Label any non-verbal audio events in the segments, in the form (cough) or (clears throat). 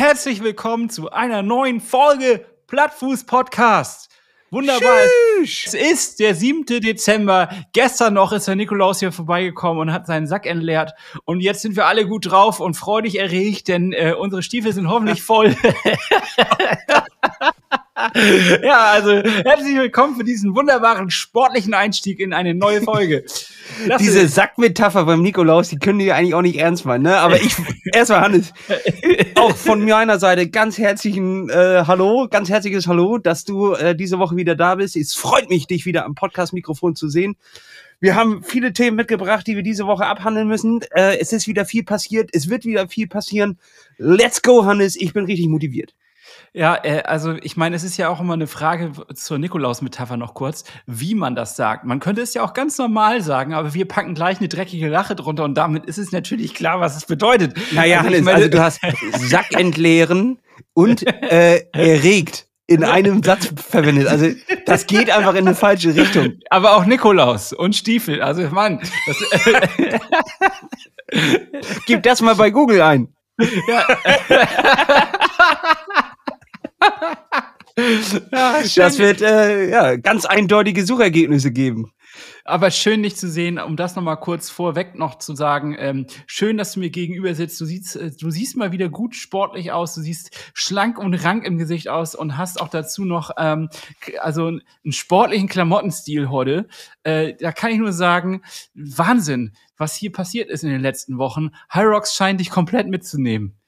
Herzlich willkommen zu einer neuen Folge Plattfuß Podcast. Wunderbar. Tschüss. Es ist der 7. Dezember. Gestern noch ist der Nikolaus hier vorbeigekommen und hat seinen Sack entleert. Und jetzt sind wir alle gut drauf und freudig erregt, denn äh, unsere Stiefel sind hoffentlich voll. (laughs) (laughs) ja, also herzlich willkommen für diesen wunderbaren sportlichen Einstieg in eine neue Folge. (laughs) Das Diese Sackmetapher beim Nikolaus, die können die eigentlich auch nicht ernst meinen, ne? Aber ich, (laughs) erstmal Hannes, auch von meiner Seite ganz herzlichen äh, Hallo, ganz herzliches Hallo, dass du äh, diese Woche wieder da bist. Es freut mich, dich wieder am Podcast-Mikrofon zu sehen. Wir haben viele Themen mitgebracht, die wir diese Woche abhandeln müssen. Äh, es ist wieder viel passiert, es wird wieder viel passieren. Let's go, Hannes, ich bin richtig motiviert. Ja, äh, also ich meine, es ist ja auch immer eine Frage zur Nikolaus-Metapher noch kurz, wie man das sagt. Man könnte es ja auch ganz normal sagen, aber wir packen gleich eine dreckige Lache drunter und damit ist es natürlich klar, was es bedeutet. Naja, also, ich Hannes, meine- also du hast Sack (laughs) entleeren und äh, erregt in einem Satz verwendet. Also das geht einfach in eine falsche Richtung. aber auch Nikolaus und Stiefel. Also Mann, das, (laughs) Gib das mal bei Google ein. (laughs) ja, (laughs) Das wird äh, ja, ganz eindeutige Suchergebnisse geben. Aber schön, dich zu sehen, um das noch mal kurz vorweg noch zu sagen. Ähm, schön, dass du mir gegenüber sitzt. Du siehst, äh, du siehst mal wieder gut sportlich aus. Du siehst schlank und rank im Gesicht aus und hast auch dazu noch ähm, also einen sportlichen Klamottenstil heute. Äh, da kann ich nur sagen, Wahnsinn, was hier passiert ist in den letzten Wochen. Hyrox scheint dich komplett mitzunehmen.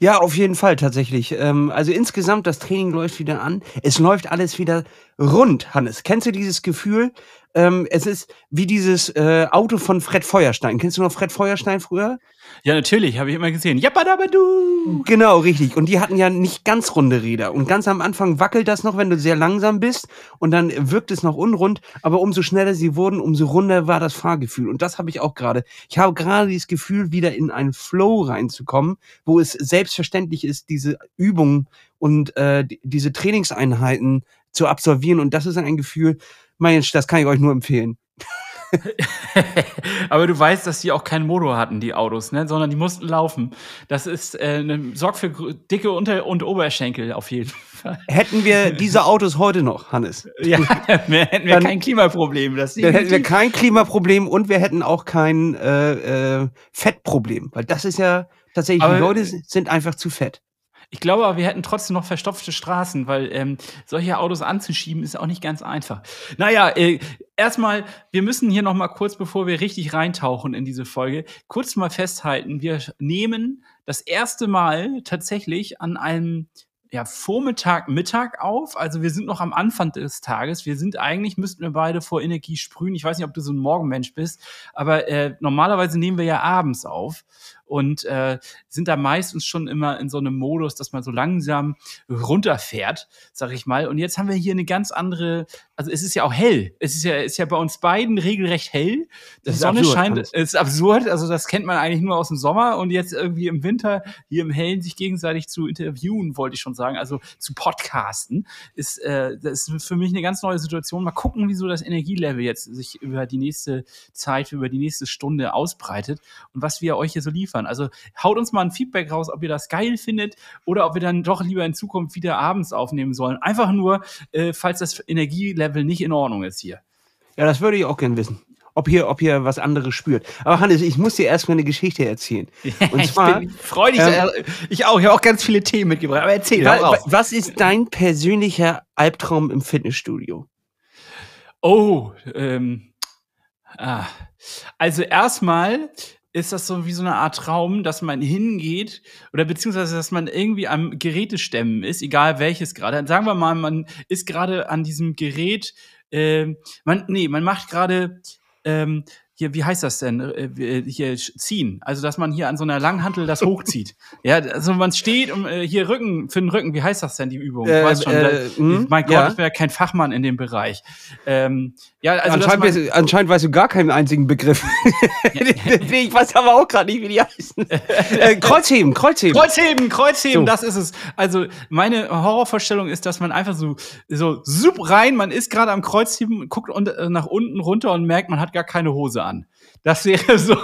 Ja, auf jeden Fall tatsächlich. Ähm, also insgesamt, das Training läuft wieder an. Es läuft alles wieder rund, Hannes. Kennst du dieses Gefühl? Ähm, es ist wie dieses äh, Auto von Fred Feuerstein. Kennst du noch Fred Feuerstein früher? Ja, natürlich, habe ich immer gesehen. Jappadabadu! Genau, richtig. Und die hatten ja nicht ganz runde Räder. Und ganz am Anfang wackelt das noch, wenn du sehr langsam bist. Und dann wirkt es noch unrund. Aber umso schneller sie wurden, umso runder war das Fahrgefühl. Und das habe ich auch gerade. Ich habe gerade dieses Gefühl, wieder in einen Flow reinzukommen, wo es selbstverständlich ist, diese Übungen und äh, die- diese Trainingseinheiten zu absolvieren. Und das ist ein Gefühl, Mensch, das kann ich euch nur empfehlen. (laughs) Aber du weißt, dass die auch keinen Motor hatten, die Autos, ne? sondern die mussten laufen. Das ist äh, ne, sorgt für dicke Unter- und Oberschenkel auf jeden Fall. Hätten wir (laughs) diese Autos heute noch, Hannes, Ja, (laughs) mehr hätten wir Dann- kein Klimaproblem. Das Dann hätten wir kein Klimaproblem und wir hätten auch kein äh, äh, Fettproblem. Weil das ist ja tatsächlich, Aber- die Leute sind einfach zu fett. Ich glaube aber, wir hätten trotzdem noch verstopfte Straßen, weil ähm, solche Autos anzuschieben ist auch nicht ganz einfach. Naja, äh, erstmal, wir müssen hier noch mal kurz, bevor wir richtig reintauchen in diese Folge, kurz mal festhalten, wir nehmen das erste Mal tatsächlich an einem ja, Vormittag, Mittag auf. Also wir sind noch am Anfang des Tages. Wir sind eigentlich, müssten wir beide vor Energie sprühen. Ich weiß nicht, ob du so ein Morgenmensch bist, aber äh, normalerweise nehmen wir ja abends auf und äh, sind da meistens schon immer in so einem Modus, dass man so langsam runterfährt, sag ich mal. Und jetzt haben wir hier eine ganz andere, also es ist ja auch hell. Es ist ja, ist ja bei uns beiden regelrecht hell. Die Das Sonne absurd, scheint, Hans. es ist absurd. Also das kennt man eigentlich nur aus dem Sommer und jetzt irgendwie im Winter hier im Hellen sich gegenseitig zu interviewen, wollte ich schon sagen, also zu podcasten, ist, äh, das ist für mich eine ganz neue Situation. Mal gucken, wie so das Energielevel jetzt sich über die nächste Zeit, über die nächste Stunde ausbreitet und was wir euch hier so liefern. Also haut uns mal ein Feedback raus, ob ihr das geil findet oder ob wir dann doch lieber in Zukunft wieder abends aufnehmen sollen. Einfach nur, äh, falls das Energielevel nicht in Ordnung ist hier. Ja, das würde ich auch gern wissen. Ob hier, ob hier was anderes spürt. Aber Hannes, ich muss dir erstmal eine Geschichte erzählen. (laughs) Und zwar, ich freue dich. ähm, ich auch. Ich habe auch ganz viele Themen mitgebracht. Aber erzähl, wa raus. was ist dein persönlicher Albtraum im Fitnessstudio? Oh, ähm, ah. also erstmal ist das so wie so eine Art Traum, dass man hingeht oder beziehungsweise, dass man irgendwie am Gerätestemmen ist, egal welches gerade. Sagen wir mal, man ist gerade an diesem Gerät, ähm, man, nee, man macht gerade, ähm, hier, wie heißt das denn? Äh, hier ziehen. Also, dass man hier an so einer Langhantel das hochzieht. (laughs) ja, also man steht um äh, hier Rücken, für den Rücken, wie heißt das denn, die Übung? Äh, weißt schon, äh, da, hm, mein Gott, ja. ich bin ja kein Fachmann in dem Bereich. Ähm, ja, also anscheinend, man, weißt, anscheinend weißt du gar keinen einzigen Begriff. (laughs) ich weiß aber auch gerade nicht, wie die heißen. äh, Kreuzheben, Kreuzheben. Kreuzheben, Kreuzheben, So. das ist es. Also meine Horrorvorstellung ist, dass man einfach so so sup rein, man ist gerade am Kreuzheben, guckt und, äh, nach unten runter und merkt, man hat gar keine Hose an. Das wäre so. (laughs)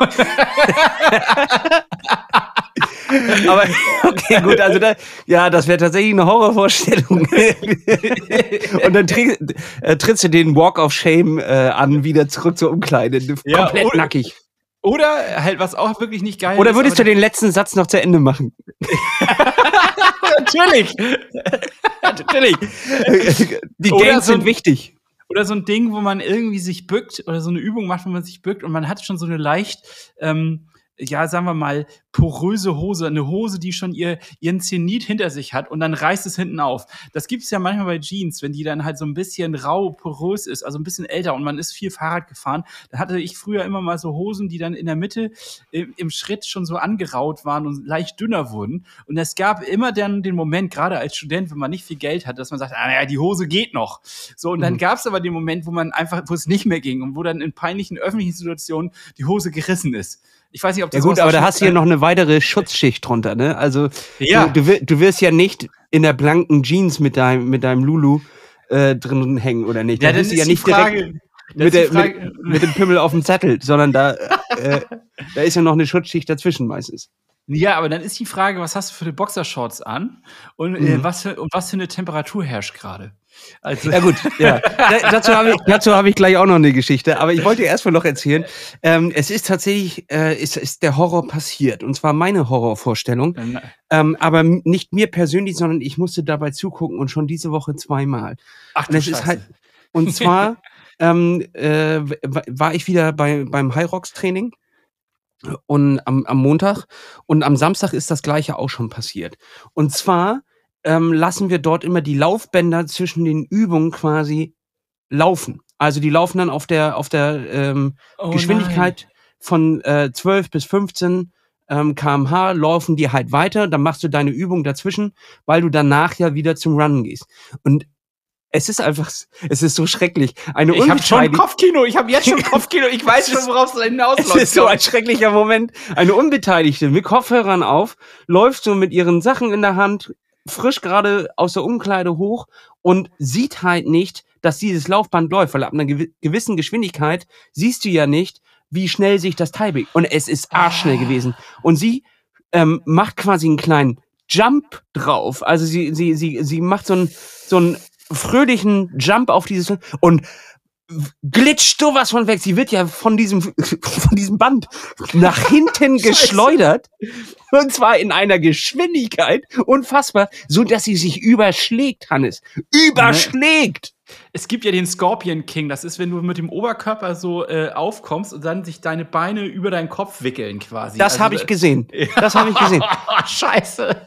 Aber okay, gut, also da, ja, das wäre tatsächlich eine Horrorvorstellung. (laughs) Und dann tritt, äh, trittst du den Walk of Shame äh, an, wieder zurück zur Umkleide, Ja, komplett oder- nackig. Oder halt, was auch wirklich nicht geil Oder ist. würdest du aber- den letzten Satz noch zu Ende machen? (laughs) Natürlich! Natürlich. Die Oder Games so sind wichtig. Oder so ein Ding, wo man irgendwie sich bückt oder so eine Übung macht, wo man sich bückt und man hat schon so eine leicht, ähm, ja, sagen wir mal, poröse Hose, eine Hose, die schon ihr, ihren Zenit hinter sich hat und dann reißt es hinten auf. Das gibt's ja manchmal bei Jeans, wenn die dann halt so ein bisschen rau, porös ist, also ein bisschen älter und man ist viel Fahrrad gefahren. Da hatte ich früher immer mal so Hosen, die dann in der Mitte im, im Schritt schon so angeraut waren und leicht dünner wurden. Und es gab immer dann den Moment, gerade als Student, wenn man nicht viel Geld hat, dass man sagt, ah, naja, die Hose geht noch. So, und dann Mhm. gab's aber den Moment, wo man einfach, wo es nicht mehr ging und wo dann in peinlichen öffentlichen Situationen die Hose gerissen ist. Ich weiß nicht, ob Ja das gut, aber da hast du hier noch eine weitere Schutzschicht drunter, ne? Also Ja. du, du, wir- du wirst ja nicht in der blanken Jeans mit deinem, mit deinem Lulu äh, drin hängen, oder nicht? Ja, Da bist ist du ja nicht Frage, direkt mit, der, mit, mit dem Pimmel auf dem Zettel, sondern da, (laughs) äh, da ist ja noch eine Schutzschicht dazwischen meistens. Ja, aber dann ist die Frage, was hast du für eine Boxershorts an und, äh, Mhm. was, für, und was für eine Temperatur herrscht gerade? Also, Ja gut, ja. Da, dazu habe ich, dazu hab ich gleich auch noch eine Geschichte. Aber ich wollte erstmal noch erzählen, ähm, es ist tatsächlich, äh, ist, ist der Horror passiert. Und zwar meine Horrorvorstellung. dann, Ähm, aber nicht mir persönlich, sondern ich musste dabei zugucken und schon diese Woche zweimal. ach du es ist Scheiße. halt, und zwar (laughs) ähm, äh, war ich wieder bei, beim High Rocks Training und am, am Montag und am Samstag ist das gleiche auch schon passiert. Und zwar ähm, lassen wir dort immer die Laufbänder zwischen den Übungen quasi laufen. Also die laufen dann auf der auf der ähm, Oh Geschwindigkeit von äh, 12 bis 15 ähm, kmh laufen die halt weiter, dann machst du deine Übung dazwischen, weil du danach ja wieder zum Runnen gehst. Und es ist einfach, es ist so schrecklich. Eine Ich habe schon Kopfkino, ich habe jetzt schon (laughs) Kopfkino, ich weiß schon, worauf es es hinausläuft. ist so ein schrecklicher Moment. Eine Unbeteiligte mit Kopfhörern auf, läuft so mit ihren Sachen in der Hand, frisch gerade aus der Umkleide hoch und sieht halt nicht, dass dieses Laufband läuft, weil ab einer gewi- gewissen Geschwindigkeit siehst du ja nicht, wie schnell sich das Teil bewegt. Und es ist arschschnell Ah. gewesen. Und sie ähm, macht quasi einen kleinen Jump drauf. Also sie, sie, sie, sie macht so einen, so einen fröhlichen Jump auf dieses und glitscht sowas von weg. Sie wird ja von diesem, (laughs) von diesem Band nach hinten (laughs) geschleudert. Und zwar in einer Geschwindigkeit unfassbar, so dass sie sich überschlägt, Hannes. Überschlägt! Es gibt ja den Scorpion King, das ist, wenn du mit dem Oberkörper so äh, aufkommst und dann sich deine Beine über deinen Kopf wickeln quasi. Das Also, (laughs) habe ich gesehen. Das habe ich gesehen. Scheiße. (laughs)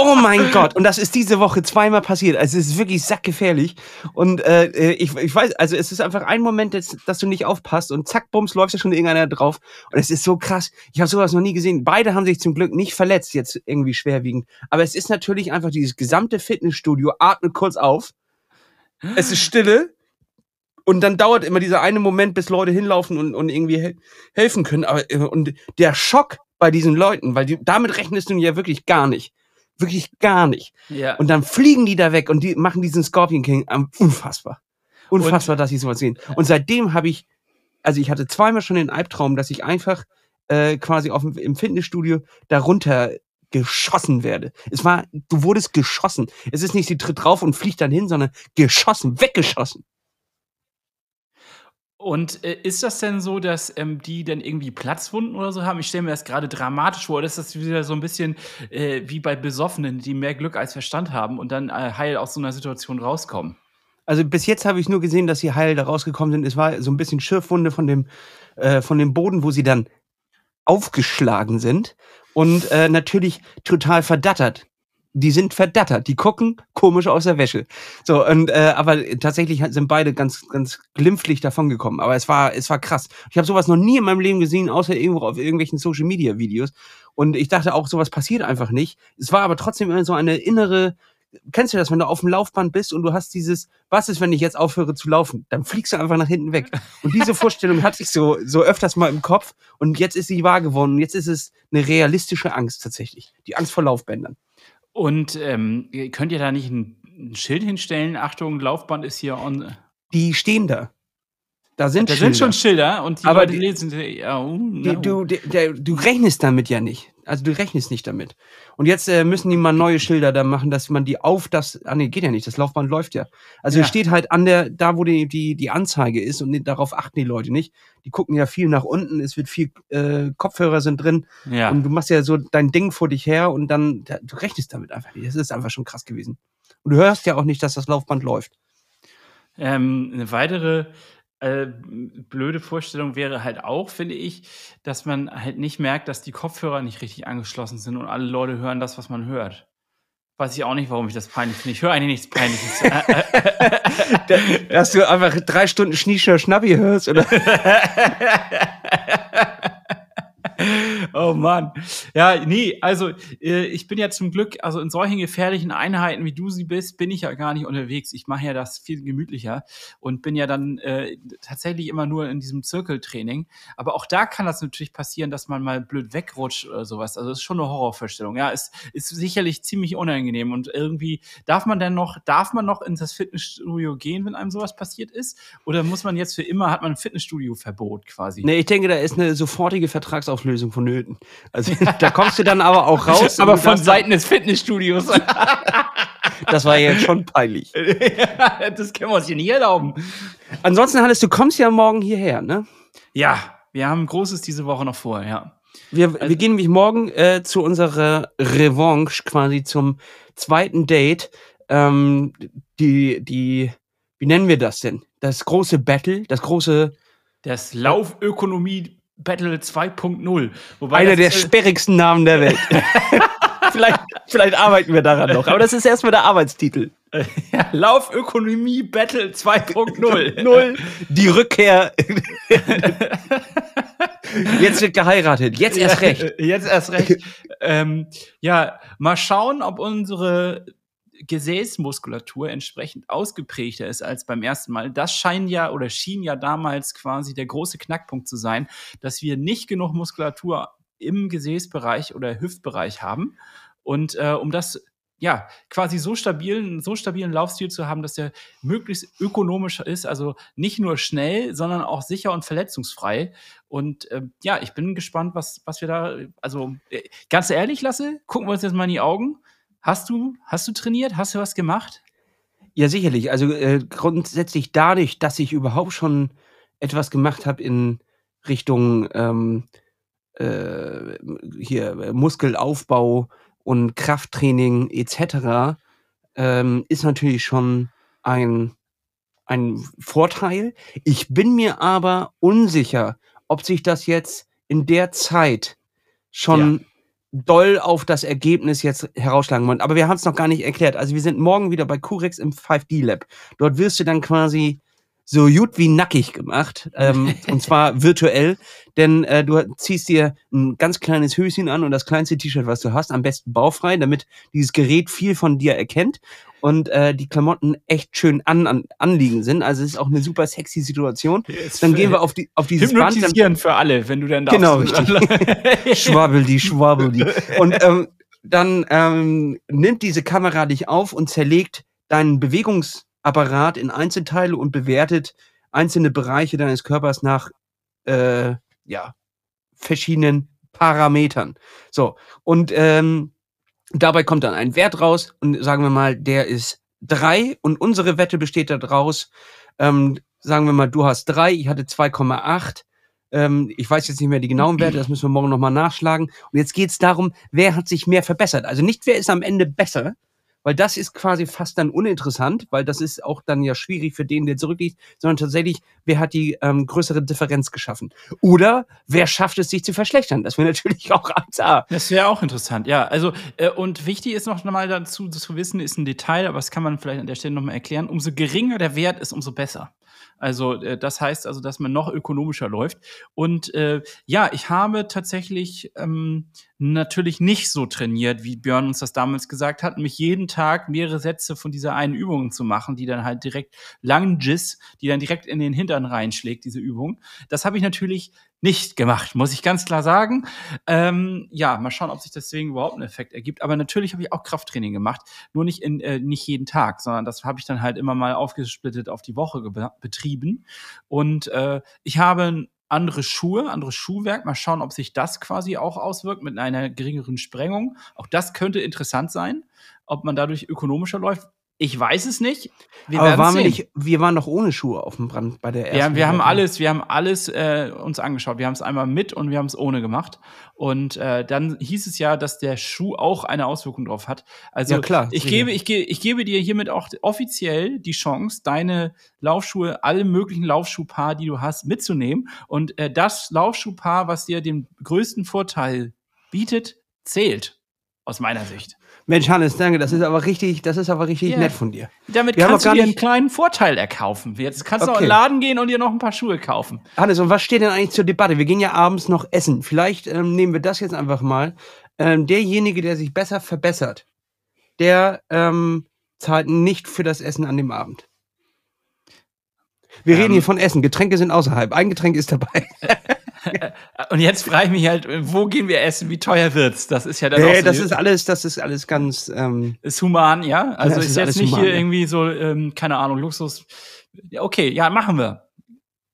Oh mein Gott. Und das ist diese Woche zweimal passiert. Also es ist wirklich sackgefährlich. Und äh, ich, ich weiß, also es ist einfach ein Moment, dass, dass du nicht aufpasst und zack, bums, läuft da schon irgendeiner drauf. Und es ist so krass. Ich habe sowas noch nie gesehen. Beide haben sich zum Glück nicht verletzt, jetzt irgendwie schwerwiegend. Aber es ist natürlich einfach dieses gesamte Fitnessstudio, atmet kurz auf. Es ist Stille. Und dann dauert immer dieser eine Moment, bis Leute hinlaufen und, und irgendwie he helfen können. Aber, äh, und der Schock bei diesen Leuten, weil die, damit rechnest du ja wirklich gar nicht. Wirklich gar nicht. Ja. Und dann fliegen die da weg und die machen diesen Scorpion King ähm, unfassbar. Unfassbar, dass ich sowas sehen. Und seitdem habe ich, also ich hatte zweimal schon den Albtraum, dass ich einfach äh, quasi auf, dem- im Fitnessstudio darunter geschossen werde. Es war, du wurdest geschossen. Es ist nicht, sie tritt drauf und fliegt dann hin, sondern geschossen, weggeschossen. Und äh, ist das denn so, dass ähm, die dann irgendwie Platzwunden oder so haben? Ich stelle mir das gerade dramatisch vor. Oder ist das wieder so ein bisschen äh, wie bei Besoffenen, die mehr Glück als Verstand haben und dann äh, heil aus so einer Situation rauskommen? Also bis jetzt habe ich nur gesehen, dass sie heil da rausgekommen sind. Es war so ein bisschen Schürfwunde von dem, äh, von dem Boden, wo sie dann aufgeschlagen sind. Und äh, natürlich total verdattert. Die sind verdattert. Die gucken komisch aus der Wäsche. So, und äh, aber tatsächlich sind beide ganz, ganz glimpflich davongekommen. Aber es war, es war krass. Ich habe sowas noch nie in meinem Leben gesehen, außer irgendwo auf irgendwelchen Social Media Videos. Und ich dachte auch, sowas passiert einfach nicht. Es war aber trotzdem immer so eine innere, kennst du das, wenn du auf dem Laufband bist und du hast dieses, was ist, wenn ich jetzt aufhöre zu laufen? Dann fliegst du einfach nach hinten weg. (laughs) Und diese Vorstellung hatte ich so, so öfters mal im Kopf und jetzt ist sie wahr geworden. Und jetzt ist es eine realistische Angst tatsächlich. Die Angst vor Laufbändern. Und ähm, könnt ihr da nicht ein, ein Schild hinstellen? Achtung, Laufband ist hier on. Die stehen da. Da sind Da Schilder. sind schon Schilder und die Aber Leute die- lesen. Ja, uh, Die, du, der, der, du rechnest damit ja nicht. Also du rechnest nicht damit. Und jetzt äh, müssen die mal neue Schilder da machen, dass man die auf das, ah nee, geht ja nicht, das Laufband läuft ja. Also Ja. es steht halt an der, da wo die, die, die Anzeige ist und darauf achten die Leute nicht. Die gucken ja viel nach unten, es wird viel, äh, Kopfhörer sind drin Ja. und du machst ja so dein Ding vor dich her und dann, da, du rechnest damit einfach nicht. Das ist einfach schon krass gewesen. Und du hörst ja auch nicht, dass das Laufband läuft. Ähm, eine weitere äh, blöde Vorstellung wäre halt auch, finde ich, dass man halt nicht merkt, dass die Kopfhörer nicht richtig angeschlossen sind und alle Leute hören das, was man hört. Weiß ich auch nicht, warum ich das peinlich finde. Ich höre eigentlich nichts Peinliches. (laughs) (laughs) Dass du einfach drei Stunden Schniescher Schnappi hörst oder (laughs) oh Mann. Ja, nee, also äh, ich bin ja zum Glück, also in solchen gefährlichen Einheiten, wie du sie bist, bin ich ja gar nicht unterwegs. Ich mache ja das viel gemütlicher und bin ja dann äh, tatsächlich immer nur in diesem Zirkeltraining. Aber auch da kann das natürlich passieren, dass man mal blöd wegrutscht oder sowas. Also das ist schon eine Horrorvorstellung. Ja, es ist sicherlich ziemlich unangenehm und irgendwie darf man dann noch, darf man noch in das Fitnessstudio gehen, wenn einem sowas passiert ist? Oder muss man jetzt für immer, hat man ein Fitnessstudio-Verbot quasi? Nee, ich denke, da ist eine sofortige Vertragsauflösung vonnöten. Also (laughs) da kommst du dann aber auch raus. Aber von Seiten des Fitnessstudios. (laughs) Das war jetzt schon peinlich. (laughs) das können wir uns hier nicht erlauben. Ansonsten, Hannes, du kommst ja morgen hierher, ne? Ja, wir haben Großes diese Woche noch vor, ja. Wir, wir gehen nämlich morgen äh, zu unserer Revanche, quasi zum zweiten Date. Ähm, die, die, wie nennen wir das denn? Das große Battle, das große, Das Laufökonomie Battle 2.0. Wobei einer der ist, äh, sperrigsten Namen der Welt. (laughs) vielleicht, vielleicht arbeiten wir daran noch. Aber das ist erstmal der Arbeitstitel. ja, Laufökonomie Battle 2.0. Null. Die Rückkehr. Jetzt wird geheiratet. Jetzt erst recht. Jetzt erst recht. ähm, ja, mal schauen, ob unsere Gesäßmuskulatur entsprechend ausgeprägter ist als beim ersten Mal. Das scheint ja oder schien ja damals quasi der große Knackpunkt zu sein, dass wir nicht genug Muskulatur im Gesäßbereich oder Hüftbereich haben. Und äh, um das ja quasi so stabilen, so stabilen Laufstil zu haben, dass der möglichst ökonomisch ist, also nicht nur schnell, sondern auch sicher und verletzungsfrei. Und ähm, ja, ich bin gespannt, was, was wir da, also äh, ganz ehrlich, Lasse, gucken wir uns jetzt mal in die Augen. Hast du, hast du trainiert? Hast du was gemacht? Ja, sicherlich. Also äh, grundsätzlich dadurch, dass ich überhaupt schon etwas gemacht habe in Richtung ähm, äh, hier Muskelaufbau und Krafttraining etc., ähm, ist natürlich schon ein, ein Vorteil. Ich bin mir aber unsicher, ob sich das jetzt in der Zeit schon doll auf das Ergebnis jetzt herausschlagen wollen. Aber wir haben es noch gar nicht erklärt. Also wir sind morgen wieder bei Curex im 5D Lab. Dort wirst du dann quasi so gut wie nackig gemacht. Ähm, (laughs) und zwar virtuell. Denn äh, du ziehst dir ein ganz kleines Höschen an und das kleinste T-Shirt, was du hast, am besten baufrei, damit dieses Gerät viel von dir erkennt und äh, die Klamotten echt schön an, an, anliegen sind. Also es ist auch eine super sexy Situation. Dann gehen wir auf, die, auf dieses Band. Dann, Hypnotisieren für alle, wenn du dann darfst. Genau, (laughs) richtig. (laughs) schwabbel die, schwabbel die. Und ähm, dann ähm, nimmt diese Kamera dich auf und zerlegt deinen Bewegungsapparat in Einzelteile und bewertet einzelne Bereiche deines Körpers nach äh, ja, verschiedenen Parametern. So, und ähm, dabei kommt dann ein Wert raus und sagen wir mal, der ist drei und unsere Wette besteht daraus, ähm, sagen wir mal, du hast drei, ich hatte 2,8. Ähm, ich weiß jetzt nicht mehr die genauen Werte, das müssen wir morgen nochmal nachschlagen. Und jetzt geht es darum, wer hat sich mehr verbessert. Also nicht, wer ist am Ende besser, weil das ist quasi fast dann uninteressant, weil das ist auch dann ja schwierig für den, der zurückliegt, sondern tatsächlich, wer hat die ähm, größere Differenz geschaffen. Oder wer schafft es, sich zu verschlechtern. Das wäre (laughs) natürlich auch 1A. Das wäre auch interessant, ja. Also, äh, und wichtig ist noch mal dazu zu wissen, ist ein Detail, aber das kann man vielleicht an der Stelle nochmal erklären. Umso geringer der Wert ist, umso besser. Also, äh, das heißt also, dass man noch ökonomischer läuft. Und äh, ja, ich habe tatsächlich ähm, natürlich nicht so trainiert, wie Björn uns das damals gesagt hat, mich jeden Tag mehrere Sätze von dieser einen Übung zu machen, die dann halt direkt Lunges, die dann direkt in den Hintern reinschlägt, diese Übung. Das habe ich natürlich nicht gemacht, muss ich ganz klar sagen. Ähm, ja, mal schauen, ob sich deswegen überhaupt einen Effekt ergibt. Aber natürlich habe ich auch Krafttraining gemacht, nur nicht in äh, nicht jeden Tag, sondern das habe ich dann halt immer mal aufgesplittet auf die Woche betrieben. Und äh, ich habe andere Schuhe, anderes Schuhwerk. Mal schauen, ob sich das quasi auch auswirkt mit einer geringeren Sprengung. Auch das könnte interessant sein, ob man dadurch ökonomischer läuft. Ich weiß es nicht. Wir Aber waren wir nicht, wir waren doch ohne Schuhe auf dem Brand bei der ersten. Ja, wir haben alles, wir haben alles äh, uns angeschaut. Wir haben es einmal mit und wir haben es ohne gemacht. Und äh, dann hieß es ja, dass der Schuh auch eine Auswirkung drauf hat. Also ja, klar, ich gebe, ich, gebe, ich gebe dir hiermit auch offiziell die Chance, deine Laufschuhe, alle möglichen Laufschuhpaar, die du hast, mitzunehmen. Und äh, das Laufschuhpaar, was dir den größten Vorteil bietet, zählt aus meiner Sicht. Mensch, Hannes, danke. Das ist aber richtig, das ist aber richtig yeah. nett von dir. Damit Wir kannst du dir einen kleinen Vorteil erkaufen. Jetzt kannst okay. du auch in den Laden gehen und dir noch ein paar Schuhe kaufen. Hannes, und was steht denn eigentlich zur Debatte? Wir gehen ja abends noch essen. Vielleicht ähm, nehmen wir das jetzt einfach mal. Ähm, derjenige, der sich besser verbessert, der ähm, zahlt nicht für das Essen an dem Abend. Wir reden hier von Essen. Getränke sind außerhalb. Ein Getränk ist dabei. (laughs) (laughs) Und jetzt frage ich mich halt, wo gehen wir essen? Wie teuer wird's? Das ist ja dann nee, auch so das ist alles, das ist alles ganz ähm, ist human, ja. Also ist, ist jetzt nicht human, hier ja. irgendwie so, ähm, keine Ahnung, Luxus. Okay, ja, machen wir.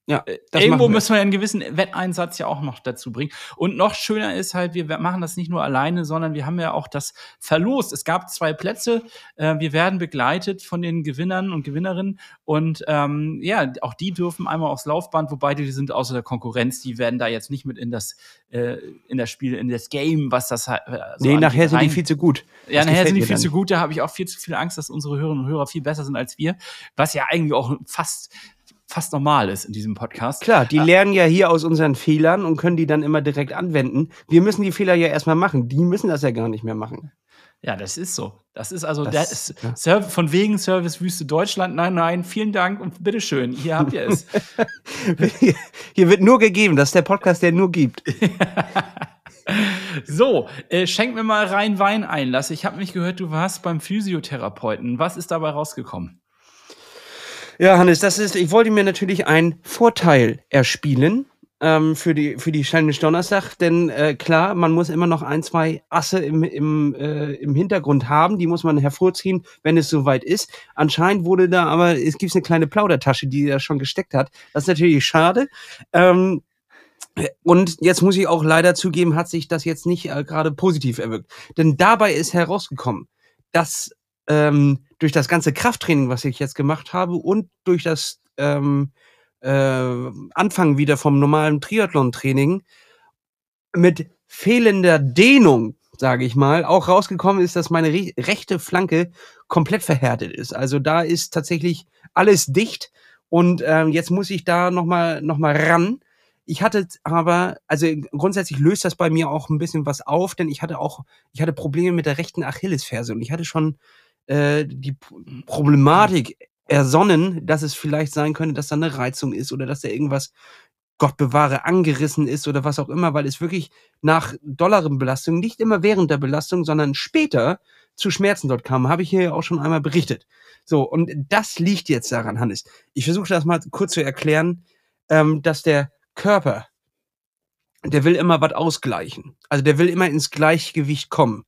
Ja, äh, Irgendwo müssen wir einen gewissen Wetteinsatz ja auch noch dazu bringen. Und noch schöner ist halt, wir machen das nicht nur alleine, sondern wir haben ja auch das verlost. Es gab zwei Plätze. Äh, wir werden begleitet von den Gewinnern und Gewinnerinnen. Und ähm, ja, auch die dürfen einmal aufs Laufband, wobei die sind außer der Konkurrenz. Die werden da jetzt nicht mit in das, äh, in das Spiel, in das Game, was das halt. Äh, so nee, nachher sind die viel zu gut. Ja, das nachher sind die viel zu gut. Da habe ich auch viel zu viel Angst, dass unsere Hörerinnen und Hörer viel besser sind als wir. Was ja eigentlich auch fast fast normal ist in diesem Podcast. Klar, die lernen ja hier aus unseren Fehlern und können die dann immer direkt anwenden. Wir müssen die Fehler ja erstmal machen. Die müssen das ja gar nicht mehr machen. Ja, das ist so. Das ist also das, ist, ja. von wegen Service Wüste Deutschland. Nein, nein, vielen Dank und bitteschön, hier habt ihr es. (laughs) hier wird nur gegeben. Das ist der Podcast, der nur gibt. (laughs) so, äh, schenk mir mal rein Wein ein. Lass. Ich habe mich gehört, du warst beim Physiotherapeuten. Was ist dabei rausgekommen? Ja, Hannes, das ist, ich wollte mir natürlich einen Vorteil erspielen ähm, für die für die Challenge Donnerstag, denn äh, klar, man muss immer noch ein, zwei Asse im, im, äh, im Hintergrund haben, die muss man hervorziehen, wenn es soweit ist. Anscheinend wurde da aber, es gibt eine kleine Plaudertasche, die da schon gesteckt hat. Das ist natürlich schade. Ähm, und jetzt muss ich auch leider zugeben, hat sich das jetzt nicht äh, gerade positiv erwirkt. Denn dabei ist herausgekommen, dass ähm, durch das ganze Krafttraining, was ich jetzt gemacht habe und durch das ähm, äh, Anfangen wieder vom normalen Triathlon-Training mit fehlender Dehnung, sage ich mal, auch rausgekommen ist, dass meine re rechte Flanke komplett verhärtet ist. Also da ist tatsächlich alles dicht und ähm, jetzt muss ich da nochmal noch mal ran. Ich hatte aber, also grundsätzlich löst das bei mir auch ein bisschen was auf, denn ich hatte auch, ich hatte Probleme mit der rechten Achillesferse und ich hatte schon äh, die Problematik ersonnen, dass es vielleicht sein könnte, dass da eine Reizung ist oder dass da irgendwas, Gott bewahre, angerissen ist oder was auch immer, weil es wirklich nach dollaren Belastung, nicht immer während der Belastung, sondern später zu Schmerzen dort kam. Habe ich hier auch schon einmal berichtet. So, und das liegt jetzt daran, Hannes. Ich versuche das mal kurz zu erklären, ähm, dass der Körper, der will immer was ausgleichen. Also der will immer ins Gleichgewicht kommen.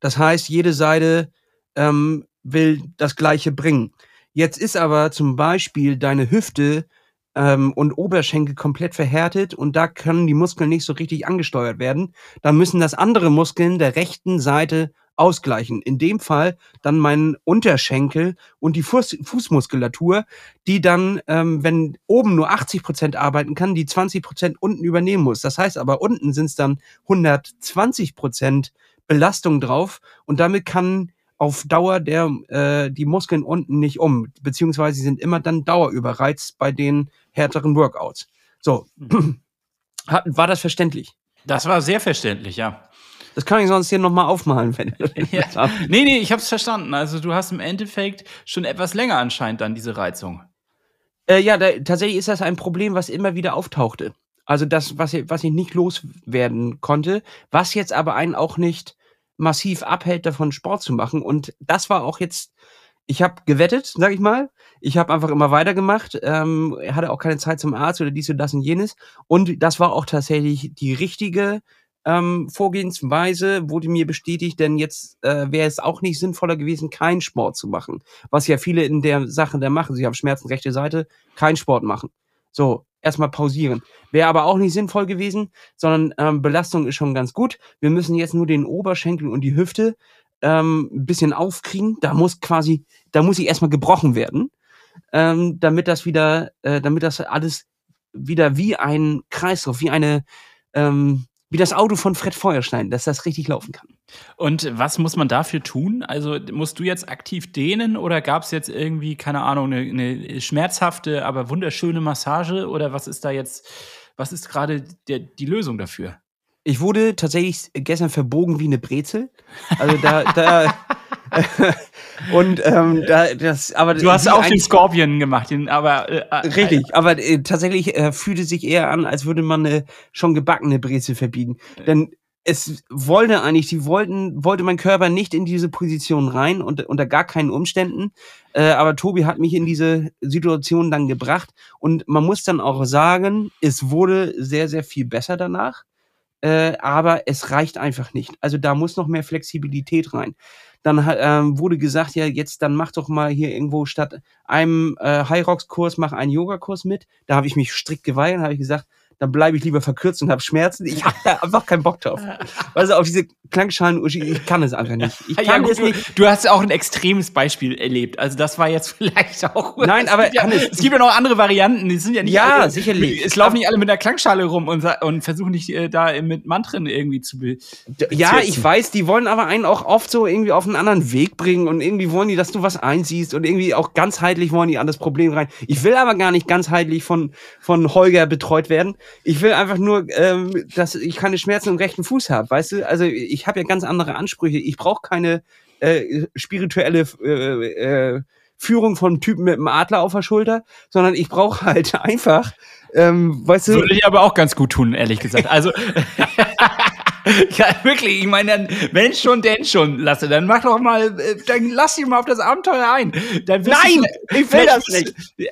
Das heißt, jede Seite ähm, will das Gleiche bringen. Jetzt ist aber zum Beispiel deine Hüfte ähm, und Oberschenkel komplett verhärtet und da können die Muskeln nicht so richtig angesteuert werden. Da müssen das andere Muskeln der rechten Seite ausgleichen. In dem Fall dann mein Unterschenkel und die Fuß Fußmuskulatur, die dann, ähm, wenn oben nur 80 Prozent arbeiten kann, die 20 Prozent unten übernehmen muss. Das heißt aber, unten sind es dann 120 Prozent Belastung drauf und damit kann auf Dauer der, äh, die Muskeln unten nicht um, beziehungsweise sie sind immer dann dauerüberreizt bei den härteren Workouts. So, war das verständlich? Das war sehr verständlich, ja. Das kann ich sonst hier nochmal aufmalen, wenn (laughs) ja. Nee, nee, ich hab's verstanden. Also du hast im Endeffekt schon etwas länger anscheinend dann diese Reizung. Äh, ja, da, tatsächlich ist das ein Problem, was immer wieder auftauchte. Also das, was, was ich nicht loswerden konnte, was jetzt aber einen auch nicht massiv abhält, davon Sport zu machen. Und das war auch jetzt, ich habe gewettet, sag ich mal. Ich habe einfach immer weitergemacht, ähm, hatte auch keine Zeit zum Arzt oder dies und das und jenes. Und das war auch tatsächlich die richtige ähm, Vorgehensweise, wurde mir bestätigt, denn jetzt äh, wäre es auch nicht sinnvoller gewesen, keinen Sport zu machen. Was ja viele in der Sache da machen. Sie haben Schmerzen rechte Seite, keinen Sport machen. So, erstmal pausieren. Wäre aber auch nicht sinnvoll gewesen, sondern ähm, Belastung ist schon ganz gut. Wir müssen jetzt nur den Oberschenkel und die Hüfte ähm, ein bisschen aufkriegen. Da muss quasi, da muss ich erstmal gebrochen werden, ähm, damit das wieder, äh, damit das alles wieder wie ein Kreislauf, wie eine, ähm, wie das Auto von Fred Feuerstein, dass das richtig laufen kann. Und was muss man dafür tun? Also musst du jetzt aktiv dehnen oder gab es jetzt irgendwie, keine Ahnung, eine, eine, schmerzhafte, aber wunderschöne Massage oder was ist da jetzt, was ist gerade die Lösung dafür? Ich wurde tatsächlich gestern verbogen wie eine Brezel. Also da, da (laughs) (laughs) und ähm, da, das, aber du hast auch den Scorpion gemacht, den, aber äh, äh, richtig. Aber äh, tatsächlich äh, fühlte sich eher an, als würde man eine schon gebackene Brezel verbieten. Denn es wollte eigentlich, die wollten, wollte mein Körper nicht in diese Position rein und unter gar keinen Umständen. Äh, aber Tobi hat mich in diese Situation dann gebracht und man muss dann auch sagen, es wurde sehr, sehr viel besser danach. Äh, aber es reicht einfach nicht. Also da muss noch mehr Flexibilität rein. Dann ähm, wurde gesagt, ja, jetzt dann mach doch mal hier irgendwo statt einem äh, High Rocks Kurs, mach einen Yoga-Kurs mit. Da habe ich mich strikt geweigert, habe ich gesagt, dann bleibe ich lieber verkürzt und habe Schmerzen. Ich habe da einfach keinen Bock drauf. (laughs) Also auf diese Klangschalen, ich kann es einfach nicht. Ich kann ja, gut, es nicht. Du, hast auch ein extremes Beispiel erlebt. Also das war jetzt (laughs) vielleicht auch. Nein, aber es gibt, ja, es gibt ja noch andere Varianten. Die sind ja nicht. Ja, alle, sicherlich. Es laufen nicht alle mit einer Klangschale rum und, und versuchen nicht äh, da mit Mantren irgendwie zu. Be ja, ich weiß. Die wollen aber einen auch oft so irgendwie auf einen anderen Weg bringen und irgendwie wollen die, dass du was einsiehst und irgendwie auch ganzheitlich wollen die an das Problem rein. Ich will aber gar nicht ganzheitlich von von Holger betreut werden. Ich will einfach nur, ähm, dass ich keine Schmerzen im rechten Fuß habe, weißt du? Also ich habe ja ganz andere Ansprüche. Ich brauche keine äh, spirituelle äh, äh, Führung von Typen mit einem Adler auf der Schulter, sondern ich brauche halt (laughs) einfach, ähm, weißt du. Würde ich aber auch ganz gut tun, ehrlich gesagt. Also (laughs) (laughs) ja, wirklich, ich meine, wenn schon, denn schon, Lasse, dann mach doch mal, äh, dann lass dich mal auf das Abenteuer ein. Nein, ich will das nicht. (laughs)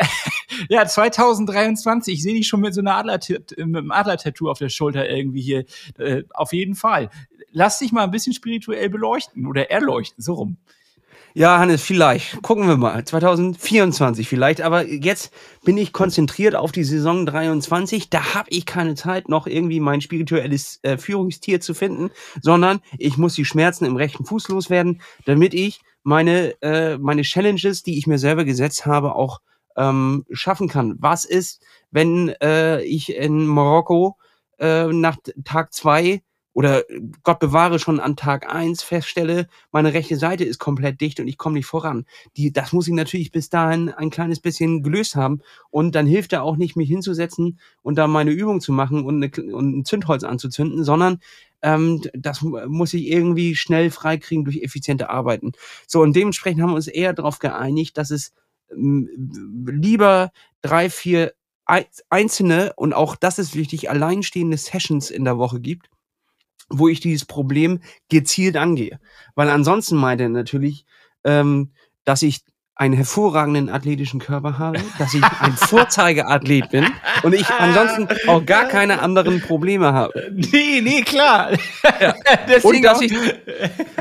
Ja, 2023, ich sehe dich schon mit so einer Adler, mit einem Adler-Tattoo auf der Schulter irgendwie hier. Äh, auf jeden Fall. Lass dich mal ein bisschen spirituell beleuchten oder erleuchten, so rum. Ja, Hannes, vielleicht. Gucken wir mal. 2024 vielleicht. Aber jetzt bin ich konzentriert auf die Saison 23. Da habe ich keine Zeit, noch irgendwie mein spirituelles äh, Führungstier zu finden, sondern ich muss die Schmerzen im rechten Fuß loswerden, damit ich meine, äh, meine Challenges, die ich mir selber gesetzt habe, auch ähm, schaffen kann. Was ist, wenn äh, ich in Marokko äh, nach Tag zwei oder Gott bewahre schon an Tag eins feststelle, meine rechte Seite ist komplett dicht und ich komme nicht voran. Die, das muss ich natürlich bis dahin ein kleines bisschen gelöst haben. Und dann hilft er auch nicht, mich hinzusetzen und da meine Übung zu machen und, eine, und ein Zündholz anzuzünden, sondern ähm, das muss ich irgendwie schnell freikriegen durch effiziente Arbeiten. So, und dementsprechend haben wir uns eher darauf geeinigt, dass es ähm, lieber drei, vier einzelne und auch das ist wichtig, alleinstehende Sessions in der Woche gibt wo ich dieses Problem gezielt angehe. Weil ansonsten meint er natürlich, ähm, dass ich einen hervorragenden athletischen Körper habe, dass ich ein (laughs) Vorzeigeathlet bin und ich ansonsten auch gar keine anderen Probleme habe. Nee, nee, klar. Ja. (laughs) (laughs) und, dass ich,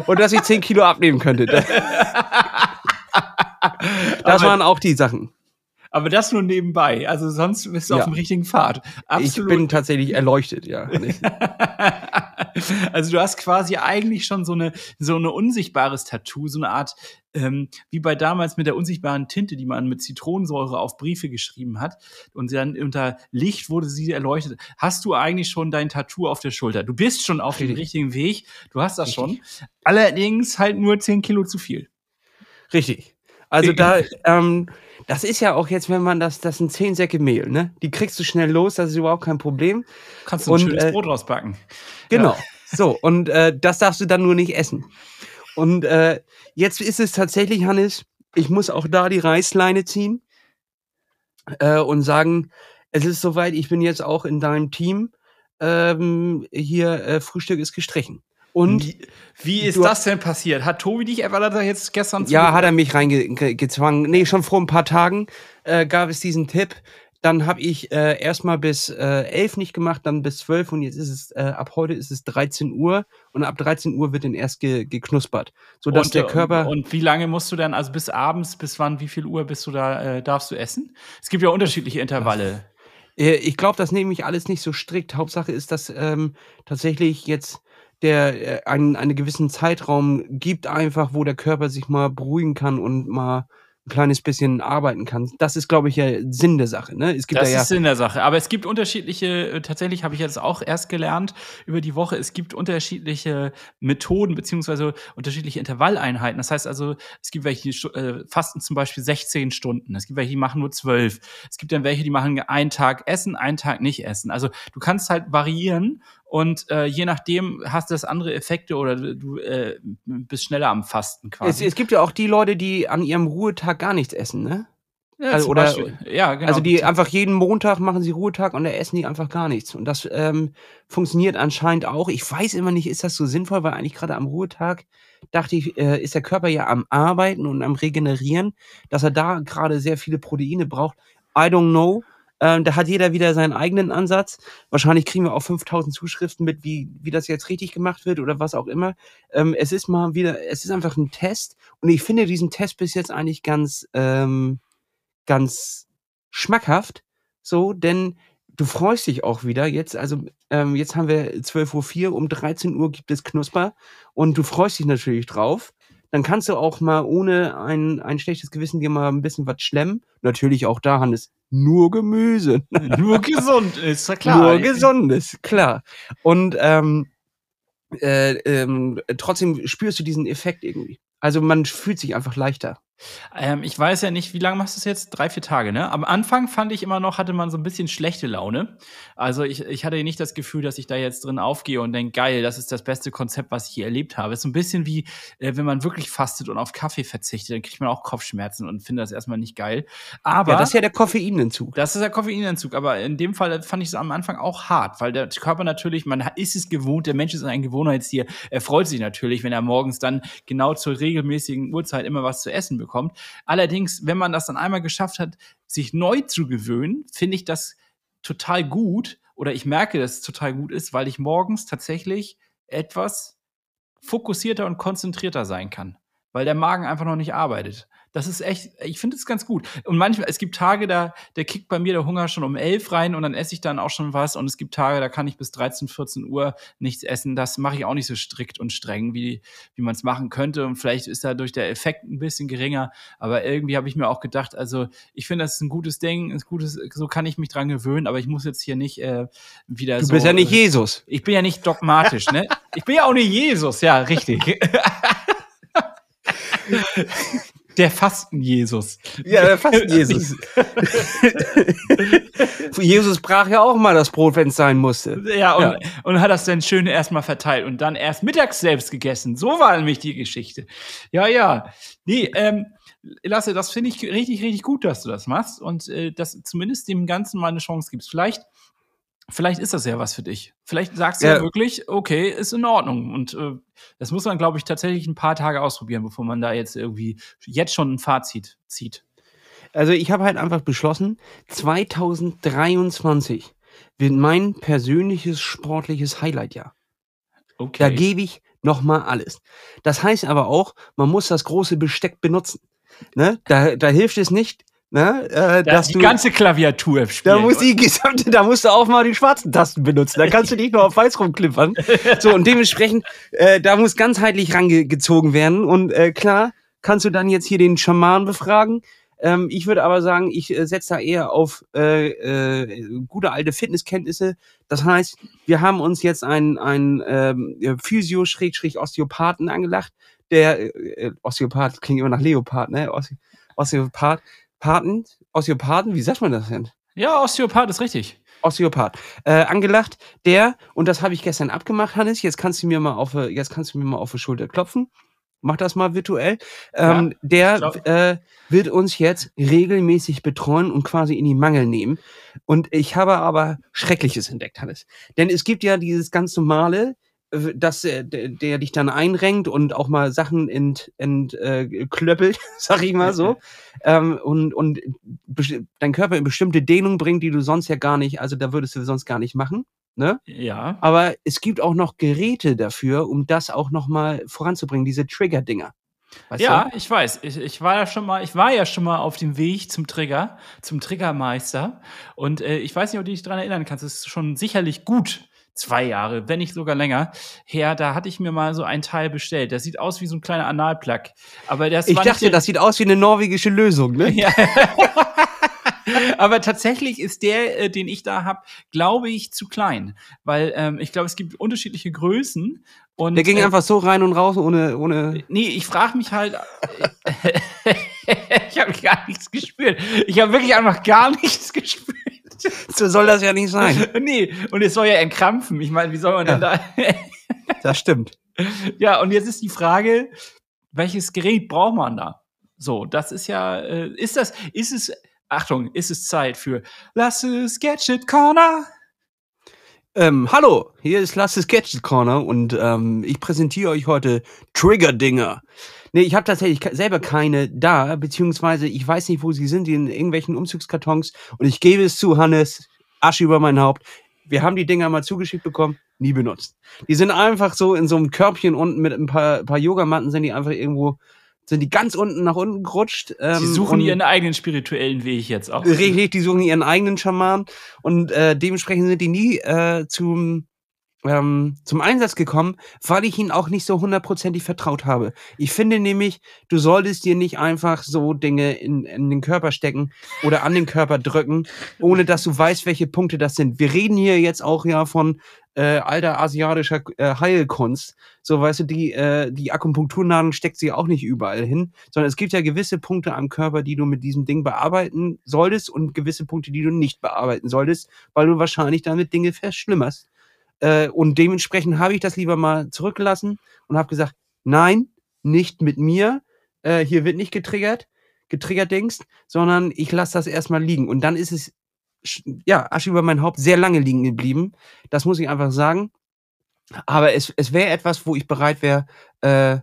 und dass ich 10 Kilo abnehmen könnte. Das waren auch die Sachen. Aber das nur nebenbei. Also sonst bist du ja. auf dem richtigen Pfad. Absolut. Ich bin tatsächlich erleuchtet, ja. (laughs) also du hast quasi eigentlich schon so eine so eine unsichtbares Tattoo, so eine Art ähm, wie bei damals mit der unsichtbaren Tinte, die man mit Zitronensäure auf Briefe geschrieben hat und dann unter Licht wurde sie erleuchtet. Hast du eigentlich schon dein Tattoo auf der Schulter? Du bist schon auf Richtig. dem richtigen Weg. Du hast das Richtig. schon. Allerdings halt nur 10 Kilo zu viel. Richtig. Also da ähm, das ist ja auch jetzt, wenn man das, das sind zehn Säcke Mehl, ne? Die kriegst du schnell los, das ist überhaupt kein Problem. Kannst du ein und, schönes äh, Brot rausbacken. Genau. Ja. So, und äh, das darfst du dann nur nicht essen. Und äh, jetzt ist es tatsächlich, Hannes, ich muss auch da die Reißleine ziehen äh, und sagen, es ist soweit, ich bin jetzt auch in deinem Team. Ähm, hier, äh, Frühstück ist gestrichen. Und wie, wie ist das denn passiert? Hat Tobi dich etwa jetzt gestern Ja, hat er mich reingezwungen. Nee, schon vor ein paar Tagen äh, gab es diesen Tipp. Dann habe ich äh, erstmal bis äh, 11 nicht gemacht, dann bis 12 und jetzt ist es, äh, ab heute ist es 13 Uhr und ab 13 Uhr wird dann erst ge geknuspert. Sodass und, der Körper. Und, und, wie lange musst du dann, also bis abends, bis wann, wie viel Uhr bist du da, äh, darfst du essen? Es gibt ja unterschiedliche Intervalle. Äh, ich glaube, das nehme ich alles nicht so strikt. Hauptsache ist, dass ähm, tatsächlich jetzt der äh, einen, einen gewissen Zeitraum gibt einfach, wo der Körper sich mal beruhigen kann und mal ein kleines bisschen arbeiten kann. Das ist, glaube ich, ja Sinn der Sache. Ne? Es gibt das da ja ist Sinn der Sache. Aber es gibt unterschiedliche, äh, tatsächlich habe ich jetzt auch erst gelernt über die Woche, es gibt unterschiedliche Methoden beziehungsweise unterschiedliche Intervalleinheiten. Das heißt also, es gibt welche, die äh, fasten zum Beispiel 16 Stunden. Es gibt welche, die machen nur 12. Es gibt dann welche, die machen einen Tag essen, einen Tag nicht essen. Also du kannst halt variieren und äh, je nachdem hast du das andere Effekte oder du äh, bist schneller am Fasten quasi. Es, es, gibt ja auch die Leute, die an ihrem Ruhetag gar nichts essen, ne? Ja, also, oder, ja, genau. Also die einfach jeden Montag machen sie Ruhetag und da essen die einfach gar nichts. Und das ähm, funktioniert anscheinend auch. Ich weiß immer nicht, ist das so sinnvoll, weil eigentlich gerade am Ruhetag dachte ich, äh, ist der Körper ja am Arbeiten und am Regenerieren, dass er da gerade sehr viele Proteine braucht. I don't know. Ähm, da hat jeder wieder seinen eigenen Ansatz. Wahrscheinlich kriegen wir auch 5000 Zuschriften mit, wie, wie das jetzt richtig gemacht wird oder was auch immer. Ähm, es ist mal wieder, es ist einfach ein Test und ich finde diesen Test bis jetzt eigentlich ganz, ähm, ganz schmackhaft. So, denn du freust dich auch wieder. Jetzt, also, ähm, jetzt haben wir 12.04 Uhr, um 13 Uhr gibt es Knusper und du freust dich natürlich drauf dann kannst du auch mal ohne ein, ein schlechtes Gewissen dir mal ein bisschen was schlemmen. Natürlich auch da, Hannes, nur Gemüse. (laughs) nur gesund, ist ja klar. Nur gesundes, klar. Und ähm, äh, ähm, trotzdem spürst du diesen Effekt irgendwie. Also man fühlt sich einfach leichter. Ähm, ich weiß ja nicht, wie lange machst du es jetzt? Drei, vier Tage, ne? Am Anfang fand ich immer noch, hatte man so ein bisschen schlechte Laune. Also ich, ich hatte nicht das Gefühl, dass ich da jetzt drin aufgehe und denke, geil, das ist das beste Konzept, was ich hier erlebt habe. Es ist so ein bisschen wie, äh, wenn man wirklich fastet und auf Kaffee verzichtet, dann kriegt man auch Kopfschmerzen und findet das erstmal nicht geil. Aber. Ja, das ist ja der Koffeinentzug. Das ist der Koffeinentzug. Aber in dem Fall fand ich es am Anfang auch hart, weil der Körper natürlich, man ist es gewohnt, der Mensch ist ein Gewohnheitstier. Er freut sich natürlich, wenn er morgens dann genau zur regelmäßigen Uhrzeit immer was zu essen bekommt bekommt. Allerdings, wenn man das dann einmal geschafft hat, sich neu zu gewöhnen, finde ich das total gut oder ich merke, dass es total gut ist, weil ich morgens tatsächlich etwas fokussierter und konzentrierter sein kann, weil der Magen einfach noch nicht arbeitet. Das ist echt, ich finde es ganz gut. Und manchmal, es gibt Tage, da, der kickt bei mir der Hunger schon um elf rein und dann esse ich dann auch schon was. Und es gibt Tage, da kann ich bis 13, 14 Uhr nichts essen. Das mache ich auch nicht so strikt und streng, wie, wie man es machen könnte. Und vielleicht ist dadurch der Effekt ein bisschen geringer. Aber irgendwie habe ich mir auch gedacht, also ich finde, das ist ein gutes Ding, ein gutes, so kann ich mich dran gewöhnen, aber ich muss jetzt hier nicht äh, wieder du so. Du bist ja nicht Jesus. Ich bin ja nicht dogmatisch, ne? Ich bin ja auch nicht Jesus, ja, richtig. (laughs) (laughs) Der Fasten-Jesus. Ja, der Fasten-Jesus. (laughs) Jesus brach ja auch mal das Brot, wenn es sein musste. Ja und, ja, und hat das dann schön erstmal verteilt und dann erst mittags selbst gegessen. So war nämlich die Geschichte. Ja, ja. Nee, ähm, Lasse, das finde ich richtig, richtig gut, dass du das machst und äh, dass zumindest dem Ganzen mal eine Chance gibst. Vielleicht vielleicht ist das ja was für dich. Vielleicht sagst du ja, ja wirklich, okay, ist in Ordnung. Und äh, das muss man, glaube ich, tatsächlich ein paar Tage ausprobieren, bevor man da jetzt irgendwie jetzt schon ein Fazit zieht. Also ich habe halt einfach beschlossen, 2023 wird mein persönliches sportliches Highlight-Jahr. Okay. Da gebe ich noch mal alles. Das heißt aber auch, man muss das große Besteck benutzen. Ne? Da, da hilft es nicht, Ne? Äh, dass die du, ganze Klaviatur spielen. Da, muss die gesamte, da musst du auch mal die schwarzen Tasten benutzen. Da kannst du nicht nur auf weiß rumklippern. (laughs) so, und dementsprechend, äh, da muss ganzheitlich rangezogen werden. Und äh, klar, kannst du dann jetzt hier den Schaman befragen. Ähm, ich würde aber sagen, ich äh, setze da eher auf äh, äh, gute alte Fitnesskenntnisse. Das heißt, wir haben uns jetzt einen, einen ähm, Physio-Osteopathen angelacht. Der äh, Osteopath klingt immer nach Leopard, ne? Osteopath, Paten, Osteopathen, wie sagt man das denn? Ja, Osteopath ist richtig. Osteopath. Äh, angelacht, der, und das habe ich gestern abgemacht, Hannes, jetzt kannst du mir mal auf, äh, jetzt kannst du mir mal auf die Schulter klopfen. Mach das mal virtuell. Ähm, ja, der äh, wird uns jetzt regelmäßig betreuen und quasi in die Mangel nehmen. Und ich habe aber Schreckliches entdeckt, Hannes. Denn es gibt ja dieses ganz normale, dass der, der dich dann einrenkt und auch mal Sachen ent, ent, äh, klöppelt, (laughs) sag ich mal so, ähm, und, und dein Körper in bestimmte Dehnung bringt, die du sonst ja gar nicht, also da würdest du sonst gar nicht machen. Ne? Ja. Aber es gibt auch noch Geräte dafür, um das auch noch mal voranzubringen, diese Trigger-Dinger. Ja, du? ich weiß. Ich, ich, war ja schon mal, ich war ja schon mal auf dem Weg zum Trigger, zum Triggermeister. Und äh, ich weiß nicht, ob du dich daran erinnern kannst. Es ist schon sicherlich gut zwei Jahre, wenn nicht sogar länger her. Da hatte ich mir mal so ein Teil bestellt. Das sieht aus wie so ein kleiner Analplug. Aber das ich dachte, das sieht aus wie eine norwegische Lösung, ne? Ja. (laughs) Aber tatsächlich ist der, äh, den ich da habe, glaube ich, zu klein. Weil ähm, ich glaube, es gibt unterschiedliche Größen. Und, der ging äh, einfach so rein und raus ohne. ohne nee, ich frage mich halt. (laughs) ich habe gar nichts gespürt. Ich habe wirklich einfach gar nichts gespürt. (laughs) So soll das ja nicht sein. (laughs) Nee, und es soll ja entkrampfen. Ich meine, wie soll man ja. denn da. (laughs) das stimmt. Ja, und jetzt ist die Frage, welches Gerät braucht man da? So, das ist ja, äh, ist das, ist es, Achtung, ist es Zeit für Lasses Gadget Corner? Ähm, hallo, hier ist Lasses Gadget Corner und ähm, ich präsentiere euch heute Trigger-Dinger. Nee, ich habe tatsächlich selber keine da, beziehungsweise ich weiß nicht, wo sie sind, die in irgendwelchen Umzugskartons. Und ich gebe es zu, Hannes, Asche über mein Haupt. Wir haben die Dinger mal zugeschickt bekommen, nie benutzt. Die sind einfach so in so einem Körbchen unten mit ein paar, paar Yogamatten, sind die einfach irgendwo sind die ganz unten nach unten gerutscht. Ähm, sie suchen ihren eigenen spirituellen Weg jetzt auch. Richtig, die suchen ihren eigenen Schaman und äh, dementsprechend sind die nie äh, zum ähm, zum Einsatz gekommen, weil ich ihnen auch nicht so hundertprozentig vertraut habe. Ich finde nämlich, du solltest dir nicht einfach so Dinge in, in den Körper stecken oder an den Körper drücken, ohne dass du weißt, welche Punkte das sind. Wir reden hier jetzt auch ja von äh, alter asiatischer äh, Heilkunst. So, weißt du, die, äh, die Akupunkturnadeln steckt sie auch nicht überall hin, sondern es gibt ja gewisse Punkte am Körper, die du mit diesem Ding bearbeiten solltest und gewisse Punkte, die du nicht bearbeiten solltest, weil du wahrscheinlich damit Dinge verschlimmerst. Äh, und dementsprechend habe ich das lieber mal zurückgelassen und habe gesagt, nein, nicht mit mir. Äh, hier wird nicht getriggert, getriggert denkst, sondern ich lasse das erstmal liegen. Und dann ist es, ja, Asche über mein Haupt sehr lange liegen geblieben. Das muss ich einfach sagen. Aber es, es wäre etwas, wo ich bereit wäre, äh,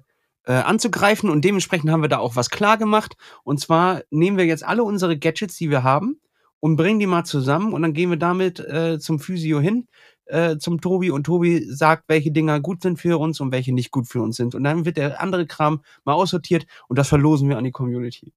äh, anzugreifen und dementsprechend haben wir da auch was klar gemacht. Und zwar nehmen wir jetzt alle unsere Gadgets, die wir haben und bringen die mal zusammen und dann gehen wir damit äh, zum Physio hin, äh, zum Tobi und Tobi sagt, welche Dinger gut sind für uns und welche nicht gut für uns sind. Und dann wird der andere Kram mal aussortiert und das verlosen wir an die Community.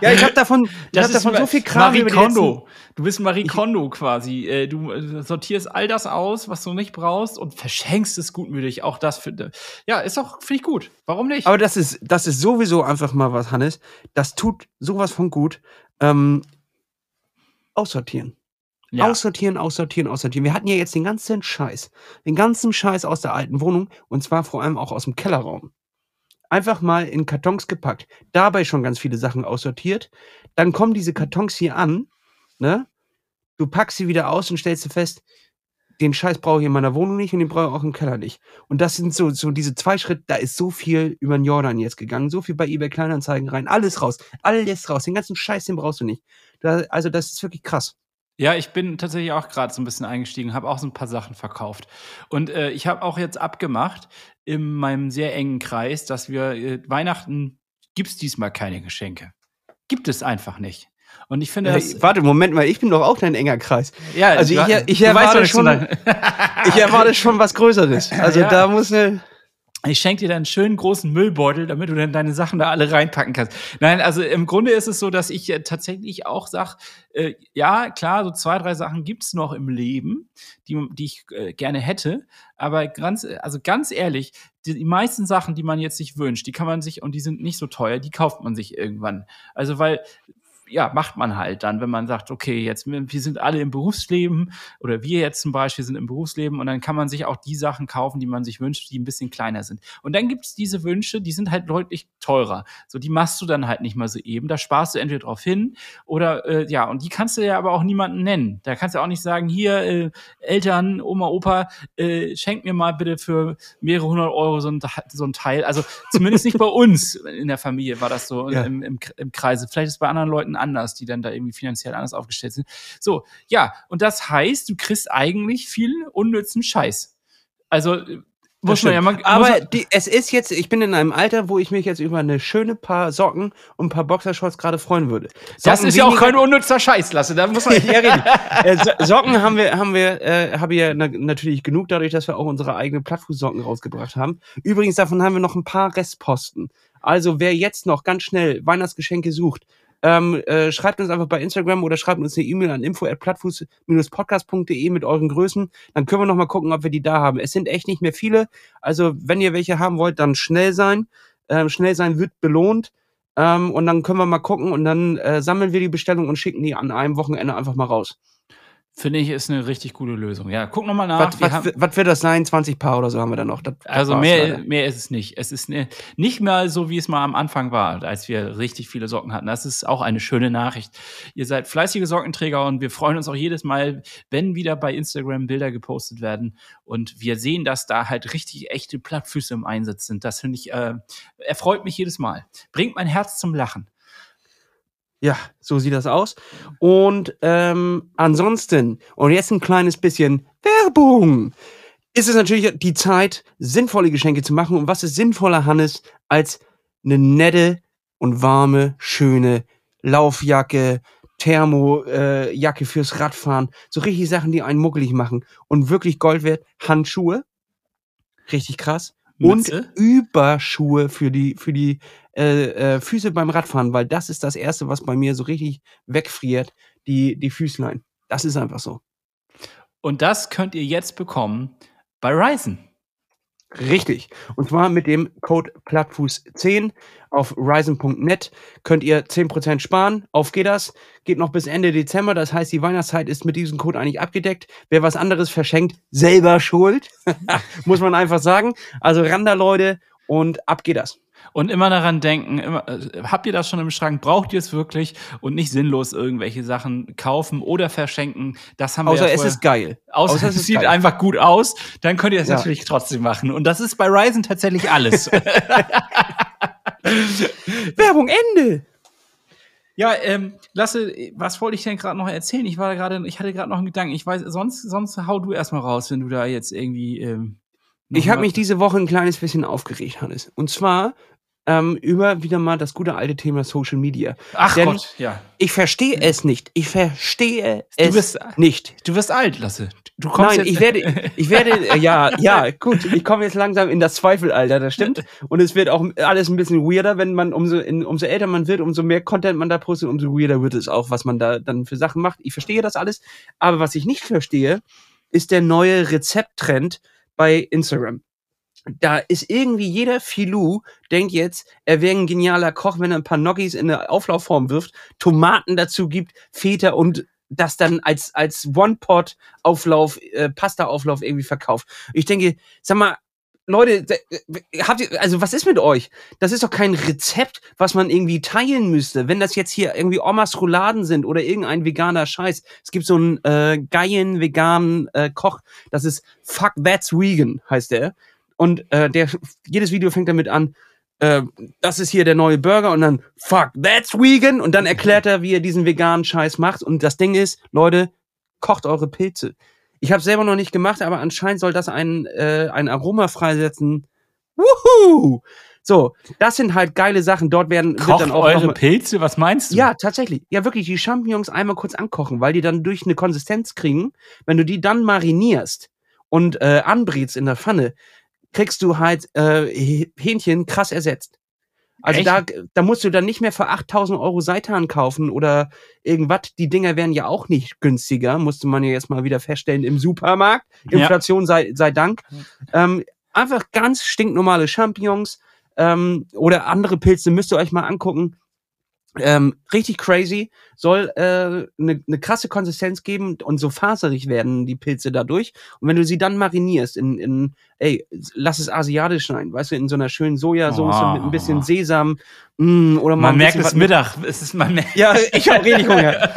ja, ich habe davon, ich hab davon so viel Kram Marie Kondo. Du bist Marie Kondo quasi. Äh, du äh, sortierst all das aus, was du nicht brauchst und verschenkst es gutmütig. Auch das finde ja ist auch finde ich gut. Warum nicht? Aber das ist das ist sowieso einfach mal was, Hannes. Das tut sowas von gut. Ähm, aussortieren. Ja. Aussortieren, aussortieren, aussortieren. Wir hatten ja jetzt den ganzen Scheiß. Den ganzen Scheiß aus der alten Wohnung und zwar vor allem auch aus dem Kellerraum. Einfach mal in Kartons gepackt. Dabei schon ganz viele Sachen aussortiert. Dann kommen diese Kartons hier an, ne? Du packst sie wieder aus und stellst fest, den Scheiß brauche ich in meiner Wohnung nicht und den brauche ich auch im Keller nicht. Und das sind so, so diese zwei Schritte, da ist so viel über den Jordan jetzt gegangen, so viel bei eBay Kleinanzeigen rein, alles raus, alles raus, den ganzen Scheiß, den brauchst du nicht. Da, also das ist wirklich krass. Ja, ich bin tatsächlich auch gerade so ein bisschen eingestiegen, habe auch so ein paar Sachen verkauft. Und äh, ich habe auch jetzt abgemacht in meinem sehr engen Kreis, dass wir äh, Weihnachten gibt es diesmal keine Geschenke. Gibt es einfach nicht. Und ich finde, das, warte, Moment mal, ich bin doch auch dein enger Kreis. Ja, also ich, ich, erwarte schon, (laughs) ich erwarte schon was Größeres. (laughs) Also ja. da muss eine ich schenke dir dann einen schönen großen Müllbeutel, damit du dann deine Sachen da alle reinpacken kannst. Nein, also im Grunde ist es so, dass ich äh, tatsächlich auch sage, äh, ja, klar, so zwei, drei Sachen gibt's noch im Leben, die, die ich äh, gerne hätte. Aber ganz, also ganz ehrlich, die, die meisten Sachen, die man jetzt sich wünscht, die kann man sich, und die sind nicht so teuer, die kauft man sich irgendwann. Also weil ja, macht man halt dann, wenn man sagt, okay, jetzt, wir sind alle im Berufsleben oder wir jetzt zum Beispiel sind im Berufsleben und dann kann man sich auch die Sachen kaufen, die man sich wünscht, die ein bisschen kleiner sind. Und dann gibt es diese Wünsche, die sind halt deutlich teurer. So, die machst du dann halt nicht mal so eben. Da sparst du entweder drauf hin oder äh, ja, und die kannst du ja aber auch niemanden nennen. Da kannst du auch nicht sagen, hier, äh, Eltern, Oma, Opa, äh, schenk mir mal bitte für mehrere hundert Euro so ein, so ein Teil. Also zumindest nicht bei uns in der Familie war das so ja. im, im, im Kreise. Vielleicht ist es bei anderen Leuten anders, die dann da irgendwie finanziell anders aufgestellt sind. So, ja, und das heißt, du kriegst eigentlich viel unnützen Scheiß. Also Muss man ja mal, Aber muss, die, es ist jetzt, ich bin in einem Alter, wo ich mich jetzt über eine schöne paar Socken und ein paar Boxershorts gerade freuen würde. das Socken ist ja auch kein unnützer Scheiß, Lasse. Da muss man. (laughs) ja, richtig. Äh, so Socken haben wir, haben wir, äh, habe ich ja na natürlich genug, dadurch, dass wir auch unsere eigenen Plattfußsocken rausgebracht haben. Übrigens, davon haben wir noch ein paar Restposten. Also, wer jetzt noch ganz schnell Weihnachtsgeschenke sucht, ähm, äh, schreibt uns einfach bei Instagram oder schreibt uns eine E-Mail an info@plattfuß-podcast.de mit euren Größen. Dann können wir noch mal gucken, ob wir die da haben. Es sind echt nicht mehr viele. Also, wenn ihr welche haben wollt, dann schnell sein. Ähm, schnell sein wird belohnt. Ähm, und dann können wir mal gucken und dann äh, sammeln wir die Bestellung und schicken die an einem Wochenende einfach mal raus. Finde ich, ist eine richtig gute Lösung. Ja, guck nochmal nach. Was, Wir was, wird das sein? 20 Paar oder so haben wir da noch. Das, das Also mehr, leider. mehr ist es nicht. Es ist ne, nicht mal so, wie es mal am Anfang war, als wir richtig viele Socken hatten. Das ist auch eine schöne Nachricht. Ihr seid fleißige Sockenträger und wir freuen uns auch jedes Mal, wenn wieder bei Instagram Bilder gepostet werden und wir sehen, dass da halt richtig echte Plattfüße im Einsatz sind. Das finde ich, äh, erfreut mich jedes Mal. Bringt mein Herz zum Lachen. Ja, so sieht das aus. Und ähm, ansonsten, und jetzt ein kleines bisschen Werbung, ist es natürlich die Zeit, sinnvolle Geschenke zu machen. Und was ist sinnvoller, Hannes, als eine nette und warme, schöne Laufjacke, Thermojacke äh, fürs Radfahren. So richtig Sachen, die einen muckelig machen. Und wirklich Gold wert. Handschuhe. Richtig krass. Mütze? Und Überschuhe für die, für die äh, äh, Füße beim Radfahren, weil das ist das Erste, was bei mir so richtig wegfriert, die, die Füßlein. Das ist einfach so. Und das könnt ihr jetzt bekommen bei Ryzen. Richtig. Und zwar mit dem Code Plattfuß10 auf Ryzen.net könnt ihr 10% sparen. Auf geht das. Geht noch bis Ende Dezember. Das heißt, die Weihnachtszeit ist mit diesem Code eigentlich abgedeckt. Wer was anderes verschenkt, selber schuld. (laughs) Muss man einfach sagen. Also ran da, Leute. Und ab geht das. Und immer daran denken, immer, äh, habt ihr das schon im Schrank? Braucht ihr es wirklich? Und nicht sinnlos irgendwelche Sachen kaufen oder verschenken. Das haben wir Außer ja es ist geil. Außer, außer es es sieht geil. einfach gut aus, dann könnt ihr es Ja. natürlich trotzdem machen. Und das ist bei Ryzen tatsächlich alles. (laughs) (laughs) Werbung Ende. ja, ähm, Lasse, was wollte ich denn gerade noch erzählen? Ich war gerade, ich hatte gerade noch einen Gedanken. Ich weiß, sonst, sonst hau du erstmal raus, wenn du da jetzt irgendwie. Ähm, Ich habe mich diese Woche ein kleines bisschen aufgeregt, Hannes. Und zwar ähm, über wieder mal das gute alte Thema Social Media. Ach denn- Gott, ja. Ich verstehe es nicht. Ich verstehe Du es bist- nicht. Du wirst alt, Lasse. Du kommst Nein, ich werde, ich werde, (laughs) äh, ja, ja, gut, ich komme jetzt langsam in das Zweifelalter, das stimmt. Und es wird auch alles ein bisschen weirder, wenn man umso, in, umso älter man wird, umso mehr Content man da postet, umso weirder wird es auch, was man da dann für Sachen macht. Ich verstehe das alles. Aber was ich nicht verstehe, ist der neue Rezepttrend bei Instagram. Da ist irgendwie jeder Filou denkt jetzt, er wäre ein genialer Koch, wenn er ein paar Gnocchis in eine Auflaufform wirft, Tomaten dazu gibt, Feta und das dann als, als One-Pot-Auflauf, äh, Pasta-Auflauf irgendwie verkauft. Ich denke, sag mal, Leute, äh, habt ihr, also was ist mit euch? Das ist doch kein Rezept, was man irgendwie teilen müsste. Wenn das jetzt hier irgendwie Omas Rouladen sind oder irgendein veganer Scheiß. Es gibt so einen äh, geilen veganen äh, Koch, das ist Fuck That's Vegan, heißt der. Und äh, der, jedes Video fängt damit an, äh, das ist hier der neue Burger und dann Fuck That's Vegan und dann erklärt er, wie er diesen veganen Scheiß macht. Und das Ding ist, Leute, kocht eure Pilze. Ich habe selber noch nicht gemacht, aber anscheinend soll das ein, äh, ein Aroma freisetzen. Wuhu! So, das sind halt geile Sachen. Dort werden kocht dann auch eure Pilze, was meinst du? ja, tatsächlich. Ja, wirklich, die Champignons einmal kurz ankochen, weil die dann durch eine Konsistenz kriegen. Wenn du die dann marinierst und äh, anbrätst in der Pfanne, kriegst du halt äh, Hähnchen krass ersetzt. Also Echt? da, da musst du dann nicht mehr für 8000 Euro Seitan kaufen oder irgendwas. Die Dinger werden ja auch nicht günstiger, musste man ja jetzt mal wieder feststellen im Supermarkt. Ja. Inflation sei, sei Dank. Ähm, einfach ganz stinknormale Champignons ähm, oder andere Pilze müsst ihr euch mal angucken. Ähm, richtig crazy, soll eine äh, ne ne krasse Konsistenz geben und so faserig werden die Pilze dadurch. Und wenn du sie dann marinierst in, in ey, lass es asiatisch sein, weißt du, in so einer schönen Sojasauce Oh. mit ein bisschen Sesam mm, oder mal Man merkt es Mittag. Es ist, man merkt, Ja, ich habe richtig Hunger. (laughs)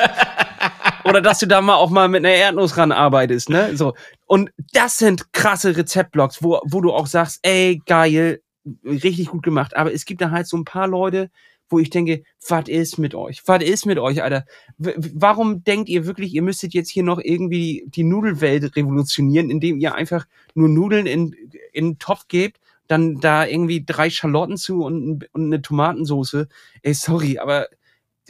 Oder dass du da mal auch mal mit einer Erdnuss ran arbeitest, ne? So. Und das sind krasse Rezeptblogs, wo, wo du auch sagst, ey, geil, richtig gut gemacht. Aber es gibt da halt so ein paar Leute, wo ich denke, was ist mit euch? Was ist mit euch, Alter? W warum denkt ihr wirklich, ihr müsstet jetzt hier noch irgendwie die Nudelwelt revolutionieren, indem ihr einfach nur Nudeln in, in einen Topf gebt, dann da irgendwie drei Schalotten zu und, und eine Tomatensauce? Ey, sorry, aber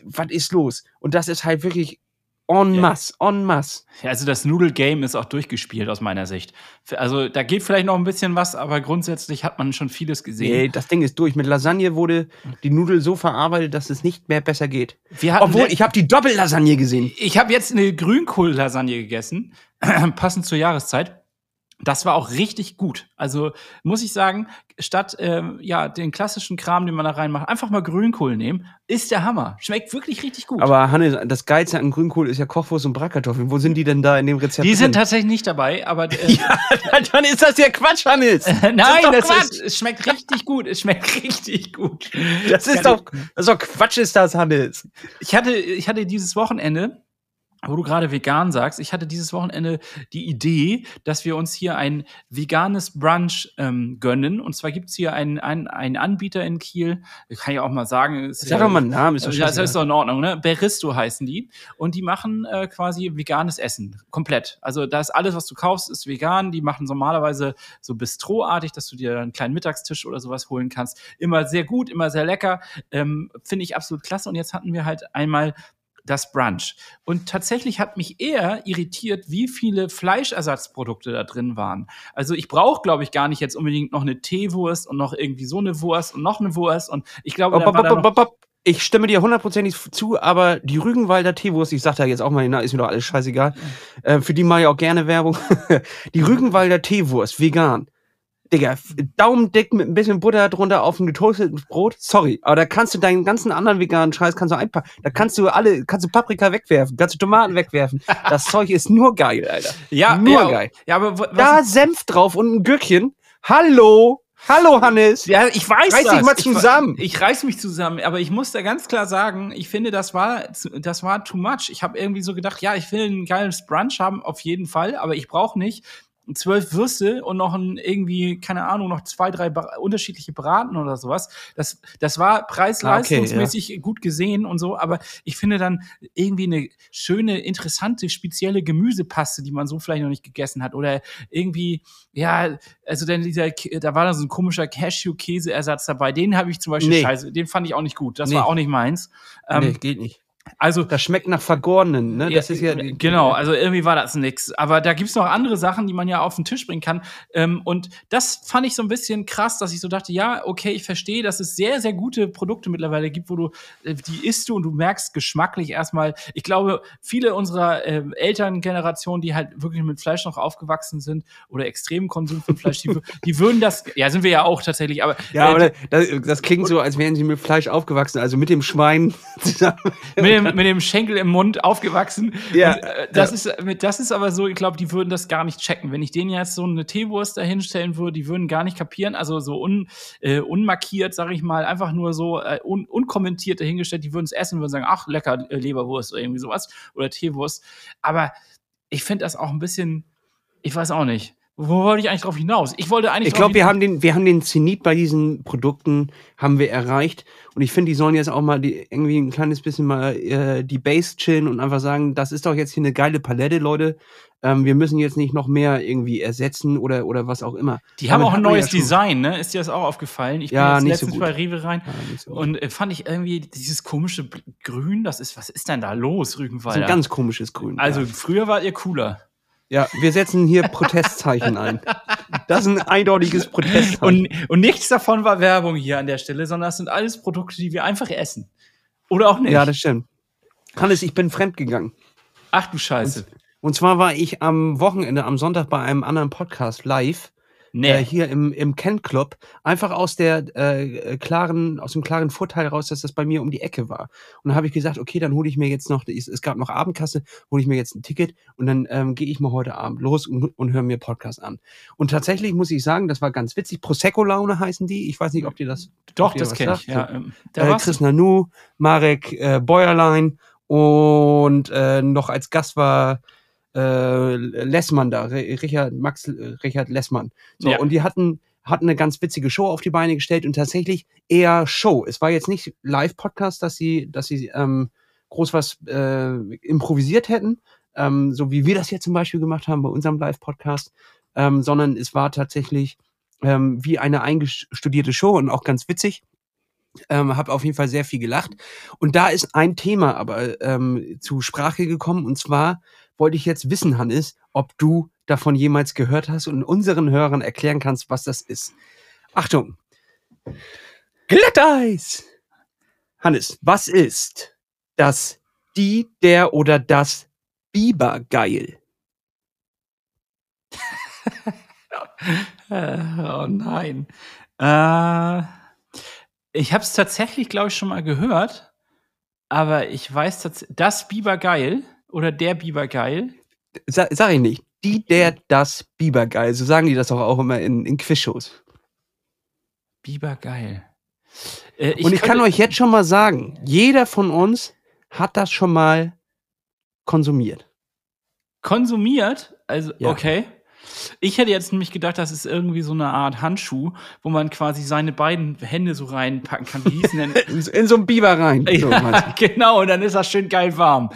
was ist los? Und das ist halt wirklich En masse, ja. en masse. Also das Nudel-Game ist auch durchgespielt aus meiner Sicht. Also da geht vielleicht noch ein bisschen was, aber grundsätzlich hat man schon vieles gesehen. Nee, das Ding ist durch. Mit Lasagne wurde die Nudel so verarbeitet, dass es nicht mehr besser geht. Obwohl, ich habe die Doppellasagne gesehen. Ich habe jetzt eine Grünkohl-Lasagne gegessen, (clears throat) passend zur Jahreszeit. Das war auch richtig gut. Also muss ich sagen, statt ähm, ja den klassischen Kram, den man da reinmacht, einfach mal Grünkohl nehmen, ist der Hammer. Schmeckt wirklich richtig gut. Aber Hannes, das Geilste an Grünkohl ist ja Kochwurst und Bratkartoffeln. Wo sind die denn da in dem Rezept? Die sind drin? tatsächlich nicht dabei, aber (laughs) äh, ja, dann ist das ja Quatsch, Hannes. (laughs) Nein, das, das ist, es schmeckt richtig gut. Es schmeckt (laughs) richtig gut. Das, das ist doch, das ist doch Quatsch, ist das, Hannes. Ich hatte, ich hatte dieses Wochenende wo du gerade vegan sagst, ich hatte dieses Wochenende die Idee, dass wir uns hier ein veganes Brunch ähm, gönnen. Und zwar gibt's hier einen, einen, einen Anbieter in Kiel, ich kann ja auch mal sagen. Ist, Sag doch mal einen Namen, ist doch Das ist doch in Ordnung, ne? Beristo heißen die. Und die machen äh, quasi veganes Essen, komplett. Also da ist alles, was du kaufst, ist vegan. Die machen normalerweise so Bistroartig, dass du dir einen kleinen Mittagstisch oder sowas holen kannst. Immer sehr gut, immer sehr lecker. Ähm, Finde ich absolut klasse. Und jetzt hatten wir halt einmal das Brunch. Und tatsächlich hat mich eher irritiert, wie viele Fleischersatzprodukte da drin waren. Also ich brauche, glaube ich, gar nicht jetzt unbedingt noch eine Teewurst und noch irgendwie so eine Wurst und noch eine Wurst. Und ich glaube, da noch ich stimme dir hundertprozentig zu, aber die Rügenwalder Teewurst, ich sag da jetzt auch mal, na, ist mir doch alles scheißegal, äh, für die mache ich auch gerne Werbung. (laughs) die Rügenwalder Teewurst, vegan, Digga, daumendick mit ein bisschen Butter drunter auf ein getoastetes Brot. Sorry, aber da kannst du deinen ganzen anderen veganen Scheiß kannst du einpacken. Da kannst du alle, kannst du Paprika wegwerfen, kannst du Tomaten wegwerfen. (laughs) Das Zeug ist nur geil, Alter. Ja, nur ja, geil. Ja, aber was da Senf drauf und ein Gürkchen. Hallo, Hallo Hannes. Ja, ich weiß reiß das. dich mal zusammen. Ich, ich reiß mich zusammen, aber ich muss da ganz klar sagen, ich finde, das war das war too much. Ich habe irgendwie so gedacht, ja, ich will ein geiles Brunch haben auf jeden Fall, aber ich brauche nicht zwölf Würste und noch ein irgendwie, keine Ahnung, noch zwei, drei unterschiedliche Braten oder sowas. Das, das war preis-leistungsmäßig okay, ja. gut gesehen und so, aber ich finde dann irgendwie eine schöne, interessante, spezielle Gemüsepaste, die man so vielleicht noch nicht gegessen hat. Oder irgendwie, ja, also denn dieser, da war da so ein komischer Cashew-Käseersatz dabei. Den habe ich zum Beispiel nee. scheiße, den fand ich auch nicht gut. Das nee. war auch nicht meins. Ähm, nee, geht nicht. Also, das schmeckt nach Vergorenen, ne? Das ja, ist ja genau. Also irgendwie war das nix. Aber da gibt's noch andere Sachen, die man ja auf den Tisch bringen kann. Ähm, und das fand ich so ein bisschen krass, dass ich so dachte, ja, okay, ich verstehe, dass es sehr, sehr gute Produkte mittlerweile gibt, wo du äh, die isst du und du merkst geschmacklich erstmal. Ich glaube, viele unserer äh, Elterngeneration, die halt wirklich mit Fleisch noch aufgewachsen sind oder extremen Konsum von Fleisch, die, die würden das, ja, sind wir ja auch tatsächlich. Aber ja, äh, aber das, das klingt so, als wären sie mit Fleisch aufgewachsen, also mit dem Schwein zusammen dem, mit dem Schenkel im Mund aufgewachsen. Ja, und, äh, das, ja. ist, das ist aber so, ich glaube, die würden das gar nicht checken. Wenn ich denen jetzt so eine Teewurst dahinstellen würde, die würden gar nicht kapieren. Also so un, äh, unmarkiert, sage ich mal, einfach nur so äh, un, unkommentiert dahingestellt, die würden es essen, würden sagen, ach, lecker äh, Leberwurst oder irgendwie sowas oder Teewurst. Aber ich finde das auch ein bisschen, ich weiß auch nicht. Wo wollte ich eigentlich drauf hinaus? Ich wollte eigentlich. Ich glaube, wir haben den, wir haben den Zenit bei diesen Produkten haben wir erreicht. Und ich finde, die sollen jetzt auch mal die, irgendwie ein kleines bisschen mal äh, die Base chillen und einfach sagen, das ist doch jetzt hier eine geile Palette, Leute. Ähm, wir müssen jetzt nicht noch mehr irgendwie ersetzen oder, oder was auch immer. Die haben Damit auch ein neues ja Design, ne? Ist dir das auch aufgefallen? Ich bin ja, jetzt letztens so bei Rewe rein ja, so und äh, fand ich irgendwie dieses komische Grün, das ist, was ist denn da los, Rügenwalder? Das ist ein ganz komisches Grün. Also früher wart ihr cooler. Ja, wir setzen hier (laughs) Protestzeichen ein. Das ist ein eindeutiges Protestzeichen. Und, und nichts davon war Werbung hier an der Stelle, sondern das sind alles Produkte, die wir einfach essen. Oder auch nicht. Ja, das stimmt. Hannes, ich bin fremdgegangen. Ach du Scheiße. Und, und zwar war ich am Wochenende, am Sonntag bei einem anderen Podcast live nee. äh, hier im, im Ken Club, einfach aus der äh, klaren, aus dem klaren Vorteil raus, dass das bei mir um die Ecke war. Und dann habe ich gesagt, okay, dann hole ich mir jetzt noch, es, es gab noch Abendkasse, hole ich mir jetzt ein Ticket und dann ähm, gehe ich mal heute Abend los und, und höre mir Podcast an. Und tatsächlich muss ich sagen, das war ganz witzig. Prosecco-Laune heißen die. Ich weiß nicht, ob dir das. Doch, das kenne ich. Ja, ähm, äh, Chris Nanu, Marek äh, Bäuerlein und äh, noch als Gast war äh, Lessmann da, Richard, Max äh, Richard Lessmann. So, ja. und die hatten, hat eine ganz witzige Show auf die Beine gestellt und tatsächlich eher Show. Es war jetzt nicht Live-Podcast, dass sie, dass sie ähm, groß was äh, improvisiert hätten, ähm, so wie wir das jetzt zum Beispiel gemacht haben bei unserem Live-Podcast, ähm, sondern es war tatsächlich ähm, wie eine eingestudierte Show und auch ganz witzig. Ähm, habe auf jeden Fall sehr viel gelacht. Und da ist ein Thema aber ähm, zu Sprache gekommen. Und zwar wollte ich jetzt wissen, Hannes, ob du davon jemals gehört hast und unseren Hörern erklären kannst, was das ist. Achtung! Glatteis! Hannes, was ist das die, der oder das Bibergeil? (laughs) Oh nein. Äh, ich habe es tatsächlich, glaube ich, schon mal gehört, aber ich weiß tatsächlich, das Bibergeil oder der Bibergeil. Sa sag ich nicht. Die, der, das Bibergeil. So sagen die das auch, auch immer in, in Quizshows. Bibergeil. Äh, ich Und ich kann euch jetzt schon mal sagen, jeder von uns hat das schon mal konsumiert. Konsumiert? Also, ja. okay. Ich hätte jetzt nämlich gedacht, das ist irgendwie so eine Art Handschuh, wo man quasi seine beiden Hände so reinpacken kann. Wie hießen denn? (laughs) in, in so einen Biber rein. So, ja, genau, und dann ist das schön geil warm.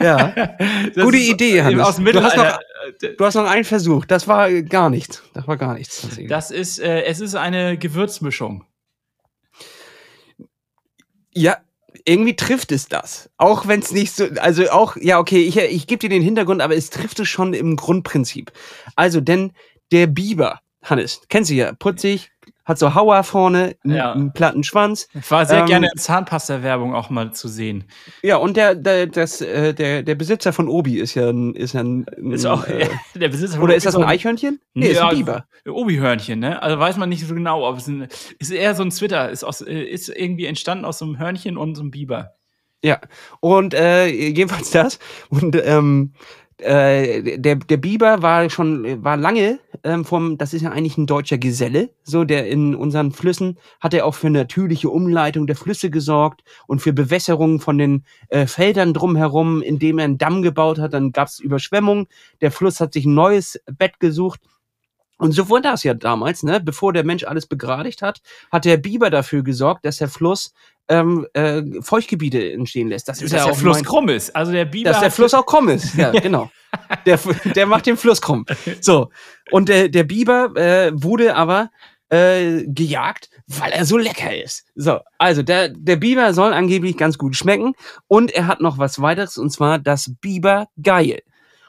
Ja. (laughs) Gute Idee, Hannes. Du, hast noch, du hast noch einen Versuch. Das war gar nichts. Das war gar nichts. Das ist, äh, es ist eine Gewürzmischung. Ja, irgendwie trifft es das. Auch wenn es nicht so, also auch, ja, okay, ich, ich gebe dir den Hintergrund, aber es trifft es schon im Grundprinzip. Also, denn der Biber, Hannes, kennst du ja, putzig, hat so Hauer vorne, ja. einen platten Schwanz. Ich war sehr ähm, gerne in Zahnpasta-Werbung auch mal zu sehen. Ja, und der, der, das, äh, der, der Besitzer von Obi ist ja ein, ist ja ein, ist auch, äh, (laughs) der Besitzer von Oder Obi ist das ein Eichhörnchen? Nee, ja, ist ein Biber. Obi-Hörnchen, ne? Also weiß man nicht so genau, ob es ein, ist eher so ein Twitter, ist aus, äh, ist irgendwie entstanden aus so einem Hörnchen und so einem Biber. Ja, und äh, jedenfalls das. Und ähm, äh, der, der Biber war schon, war lange ähm, vom, das ist ja eigentlich ein deutscher Geselle, so, der in unseren Flüssen hat er auch für natürliche Umleitung der Flüsse gesorgt und für Bewässerung von den äh, Feldern drumherum, indem er einen Damm gebaut hat, dann gab es Überschwemmungen, der Fluss hat sich ein neues Bett gesucht und so wurde das ja damals, ne? Bevor der Mensch alles begradigt hat, hat der Biber dafür gesorgt, dass der Fluss ähm, äh, Feuchtgebiete entstehen lässt. Das ist dass ja der Fluss krumm ist. Also der Biber. Dass der Fluss auch krumm ist. Ja, (laughs) genau. Der, der macht den Fluss krumm. So. Und der, der Biber äh, wurde aber äh, gejagt, weil er so lecker ist. So, also der, der Biber soll angeblich ganz gut schmecken und er hat noch was weiteres und zwar das Biber Geil.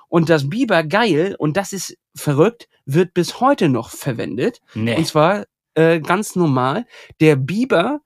Und das Biber Geil, und das ist verrückt, wird bis heute noch verwendet. Nee. Und zwar äh, ganz normal. Der Biber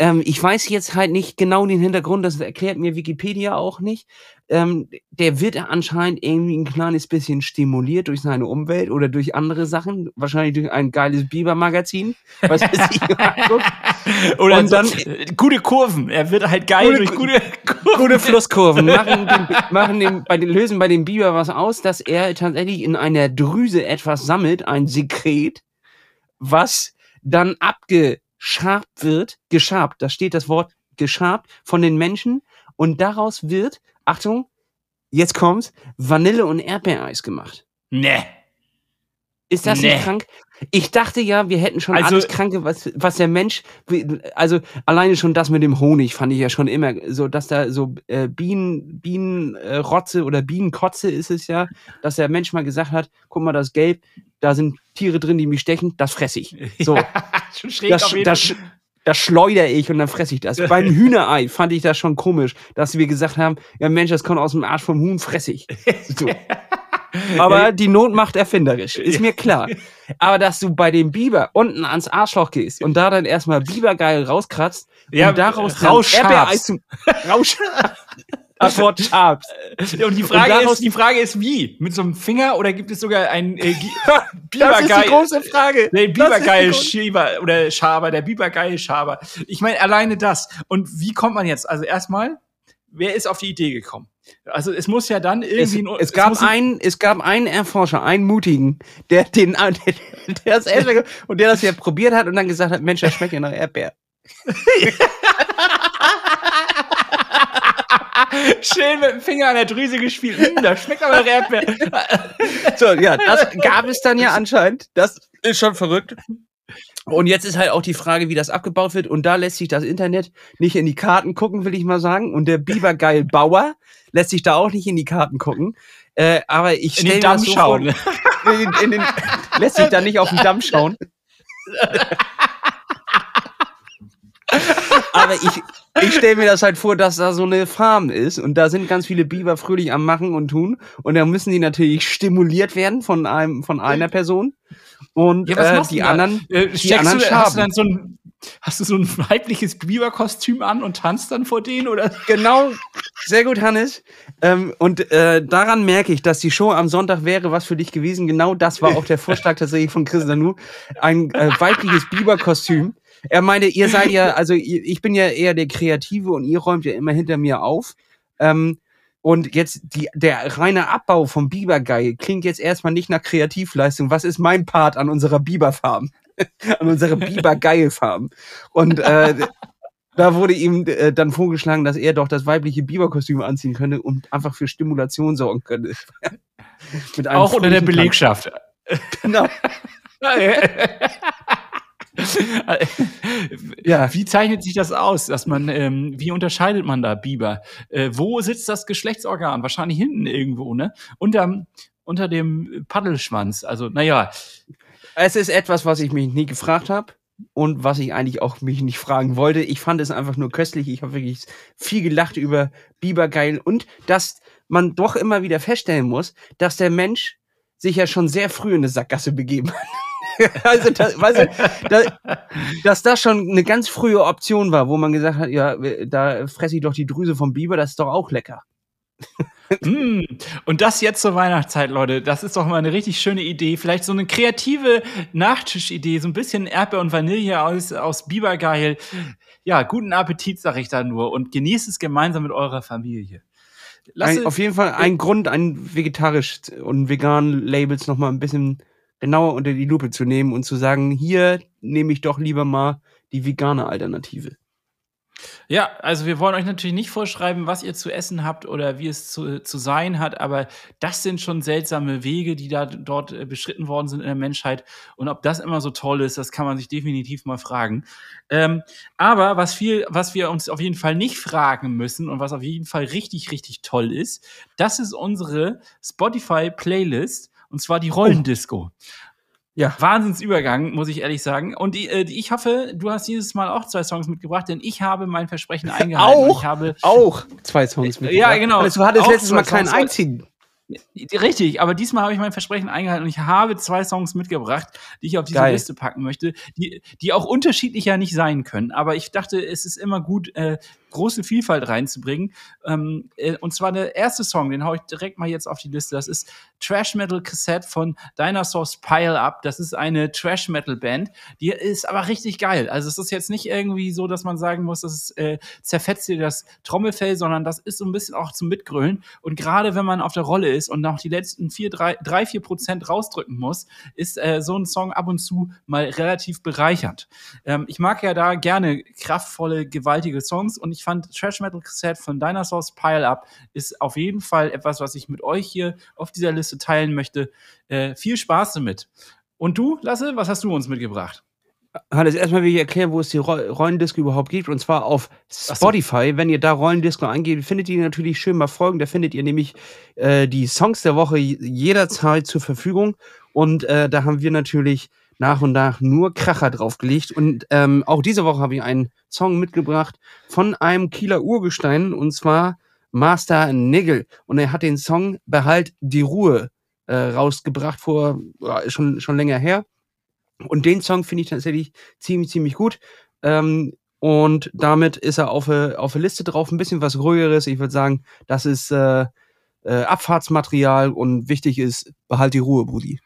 ähm, ich weiß jetzt halt nicht genau den Hintergrund, das erklärt mir Wikipedia auch nicht. Ähm, der wird anscheinend irgendwie ein kleines bisschen stimuliert durch seine Umwelt oder durch andere Sachen. Wahrscheinlich durch ein geiles Biber-Magazin. Was weiß ich. (laughs) oder Und dann äh, gute Kurven. Er wird halt geil gute, durch (laughs) gute Kurven. Gute Flusskurven. (laughs) machen den, machen den, bei den, lösen bei dem Biber was aus, dass er tatsächlich in einer Drüse etwas sammelt, ein Sekret, was dann abge geschabt wird, geschabt, da steht das Wort geschabt von den Menschen und daraus wird, Achtung, jetzt kommt's, Vanille- und Erdbeereis gemacht. Nee. Ist das nee. nicht krank? Ich dachte ja, wir hätten schon also, alles Kranke, was, was der Mensch, also alleine schon das mit dem Honig fand ich ja schon immer so, dass da so äh, Bienen, Bienenrotze äh, oder Bienenkotze ist es ja, dass der Mensch mal gesagt hat, guck mal, das Gelb, da sind Tiere drin, die mich stechen, das fresse ich. (laughs) So. schon schräg das, das, das schleudere ich und dann fresse ich das. (laughs) Beim Hühnerei fand ich das schon komisch, dass wir gesagt haben, ja Mensch, das kommt aus dem Arsch vom Huhn, fresse ich. So. (laughs) Aber die Not macht erfinderisch, ist mir klar. (laughs) Aber dass du bei dem Biber unten ans Arschloch gehst und da dann erstmal Bibergeil rauskratzt ja, und daraus rauschabst. Rausch Das Wort Sharps. (laughs) Und die Frage, und ist, die Frage ist, wie? Mit so einem Finger oder gibt es sogar ein äh, Bibergeil? (laughs) Das ist die große Frage. Nee, Bibergeil Schieber oder Schaber, der Bibergeil Schaber. Ich meine, alleine das. Und wie kommt man jetzt? Also erstmal, wer ist auf die Idee gekommen? Also es muss ja dann irgendwie. Es, es gab einen, es gab einen Erforscher, einen mutigen, der den, (laughs) der, der das Erdbeer und der das ja probiert hat und dann gesagt hat, Mensch, das schmeckt ja nach Erdbeer. Schön mit dem Finger an der Drüse gespielt. Hm, das schmeckt aber Erdbeer. (laughs) so, ja, das gab es dann ja anscheinend. Das Ist schon verrückt. Und jetzt ist halt auch die Frage, wie das abgebaut wird. Und da lässt sich das Internet nicht in die Karten gucken, will ich mal sagen. Und der Bibergeil Bauer lässt sich da auch nicht in die Karten gucken. Äh, aber ich stelle Damm das so schauen. vor, in in den, lässt sich da nicht auf den Damm schauen. (laughs) aber ich, ich stelle mir das halt vor, dass da so eine Farm ist und da sind ganz viele Biber fröhlich am Machen und tun und da müssen die natürlich stimuliert werden von einem von einer Person und Ja, was äh, die anderen Äh, die anderen du, hast du schaben. dann so ein, hast du so ein weibliches Biberkostüm an und tanzt dann vor denen oder? Genau, sehr gut, Hannes. Ähm, und äh, daran merke ich, dass die Show am Sonntag wäre was für dich gewesen. Genau das war auch der Vorschlag tatsächlich von Chris Nanu. Ein äh, weibliches Biberkostüm. Er meinte, ihr seid ja, (laughs) also ich bin ja eher der Kreative und ihr räumt ja immer hinter mir auf. Ähm, und jetzt die, der reine Abbau vom Bibergeil klingt jetzt erstmal nicht nach Kreativleistung. Was ist mein Part an unserer Biberfarm? (laughs) an unserer Bibergeil-Farm. Und äh, da wurde ihm äh, dann vorgeschlagen, dass er doch das weibliche Biberkostüm anziehen könne und einfach für Stimulation sorgen könnte. (laughs) Mit einem Auch unter der Belegschaft. Genau. (laughs) Ja. Wie zeichnet sich das aus, dass man, ähm, wie unterscheidet man da Biber? Äh, wo sitzt das Geschlechtsorgan? Wahrscheinlich hinten irgendwo, ne? Unterm, unter dem Paddelschwanz. Also, naja, Es ist etwas, was ich mich nie gefragt habe und was ich eigentlich auch mich nicht fragen wollte. Ich fand es einfach nur köstlich. Ich habe wirklich viel gelacht über Bibergeil und dass man doch immer wieder feststellen muss, dass der Mensch sich ja schon sehr früh in eine Sackgasse begeben hat. (laughs) also, das, weißt du, da, dass das schon eine ganz frühe Option war, wo man gesagt hat, ja, da fresse ich doch die Drüse vom Biber, das ist doch auch lecker. Mm. (laughs) Und das jetzt zur Weihnachtszeit, Leute, das ist doch mal eine richtig schöne Idee. Vielleicht so eine kreative Nachtischidee, so ein bisschen Erdbeer und Vanille aus, aus Bibergeil. Ja, guten Appetit, sag ich da nur. Und genießt es gemeinsam mit eurer Familie. Ein, auf jeden Fall ein Grund, ein vegetarisch und vegan Labels noch mal ein bisschen genauer unter die Lupe zu nehmen und zu sagen, hier nehme ich doch lieber mal die vegane Alternative. Ja, also wir wollen euch natürlich nicht vorschreiben, was ihr zu essen habt oder wie es zu, zu sein hat, aber das sind schon seltsame Wege, die da dort äh, beschritten worden sind in der Menschheit. Und ob das immer so toll ist, das kann man sich definitiv mal fragen. Ähm, aber was viel, was wir uns auf jeden Fall nicht fragen müssen und was auf jeden Fall richtig, richtig toll ist, das ist unsere Spotify-Playlist und zwar die Rollendisco. Ja. Wahnsinnsübergang, muss ich ehrlich sagen. Und die, äh, die, ich hoffe, du hast dieses Mal auch zwei Songs mitgebracht, denn ich habe mein Versprechen eingehalten. Auch? Habe Auch zwei Songs Ja, mitgebracht. genau. Hannes, Du hattest letztes Mal keinen einzigen. Richtig, aber diesmal habe ich mein Versprechen eingehalten und ich habe zwei Songs mitgebracht, die ich auf diese Geil. Liste packen möchte, die, die auch unterschiedlicher nicht sein können. Aber ich dachte, es ist immer gut, äh, große Vielfalt reinzubringen. Ähm, äh, und zwar der erste Song, den hau ich direkt mal jetzt auf die Liste. Das ist Trash Metal Cassette von Dinosaurs Pile Up. Das ist eine Trash Metal Band. Die ist aber richtig geil. Also es ist jetzt nicht irgendwie so, dass man sagen muss, das äh, zerfetzt dir das Trommelfell, sondern das ist so ein bisschen auch zum Mitgrölen. Und gerade wenn man auf der Rolle ist und noch die letzten vier, drei, drei vier Prozent rausdrücken muss, ist äh, so ein Song ab und zu mal relativ bereichernd. Ähm, ich mag ja da gerne kraftvolle, gewaltige Songs und ich fand Trash Metal Cassette von Dinosaurs Pile Up ist auf jeden Fall etwas, was ich mit euch hier auf dieser Liste teilen möchte. Äh, viel Spaß damit. Und du, Lasse, was hast du uns mitgebracht? Hannes, erstmal will ich erklären, wo es die Ro Rollendisco überhaupt gibt. Und zwar auf so. Spotify. Wenn ihr da Rollendisco eingebt, findet ihr natürlich schön mal Folgen. Da findet ihr nämlich äh, die Songs der Woche jederzeit zur Verfügung. Und äh, da haben wir natürlich nach und nach nur Kracher draufgelegt. Und ähm, auch diese Woche habe ich einen Song mitgebracht von einem Kieler Urgestein. Und zwar Master Nigel. Und er hat den Song Behalt die Ruhe äh, rausgebracht vor, ja, schon, schon länger her. Und den Song finde ich tatsächlich ziemlich, ziemlich gut. Ähm, und damit ist er auf der auf der Liste drauf. Ein bisschen was ruhigeres. Ich würde sagen, das ist äh, äh, Abfahrtsmaterial und wichtig ist, behalt die Ruhe, Brudi.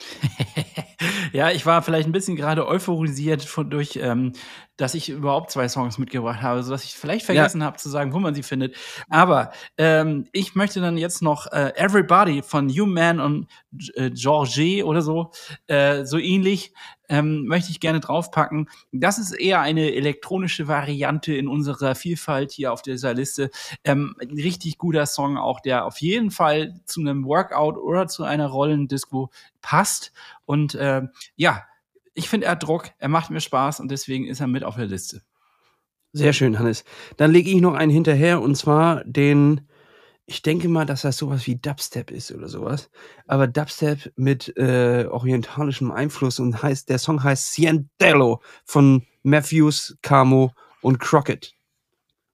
(laughs) ja, ich war vielleicht ein bisschen gerade euphorisiert von, durch ähm, dass ich überhaupt zwei Songs mitgebracht habe, sodass ich vielleicht vergessen ja. habe zu sagen, wo man sie findet. Aber ähm, ich möchte dann jetzt noch äh, Everybody von Human und äh, Georgie oder so, äh, so ähnlich, ähm, möchte ich gerne draufpacken. Das ist eher eine elektronische Variante in unserer Vielfalt hier auf dieser Liste. Ähm, richtig guter Song auch, der auf jeden Fall zu einem Workout oder zu einer Rollendisco passt. Und äh, ja, ich finde, er hat Druck, er macht mir Spaß und deswegen ist er mit auf der Liste. Sehr schön, Hannes. Dann lege ich noch einen hinterher und zwar den ich denke mal, dass das sowas wie Dubstep ist oder sowas. Aber Dubstep mit äh, orientalischem Einfluss und heißt, der Song heißt Ciendello von Matthews, Camo und Crockett.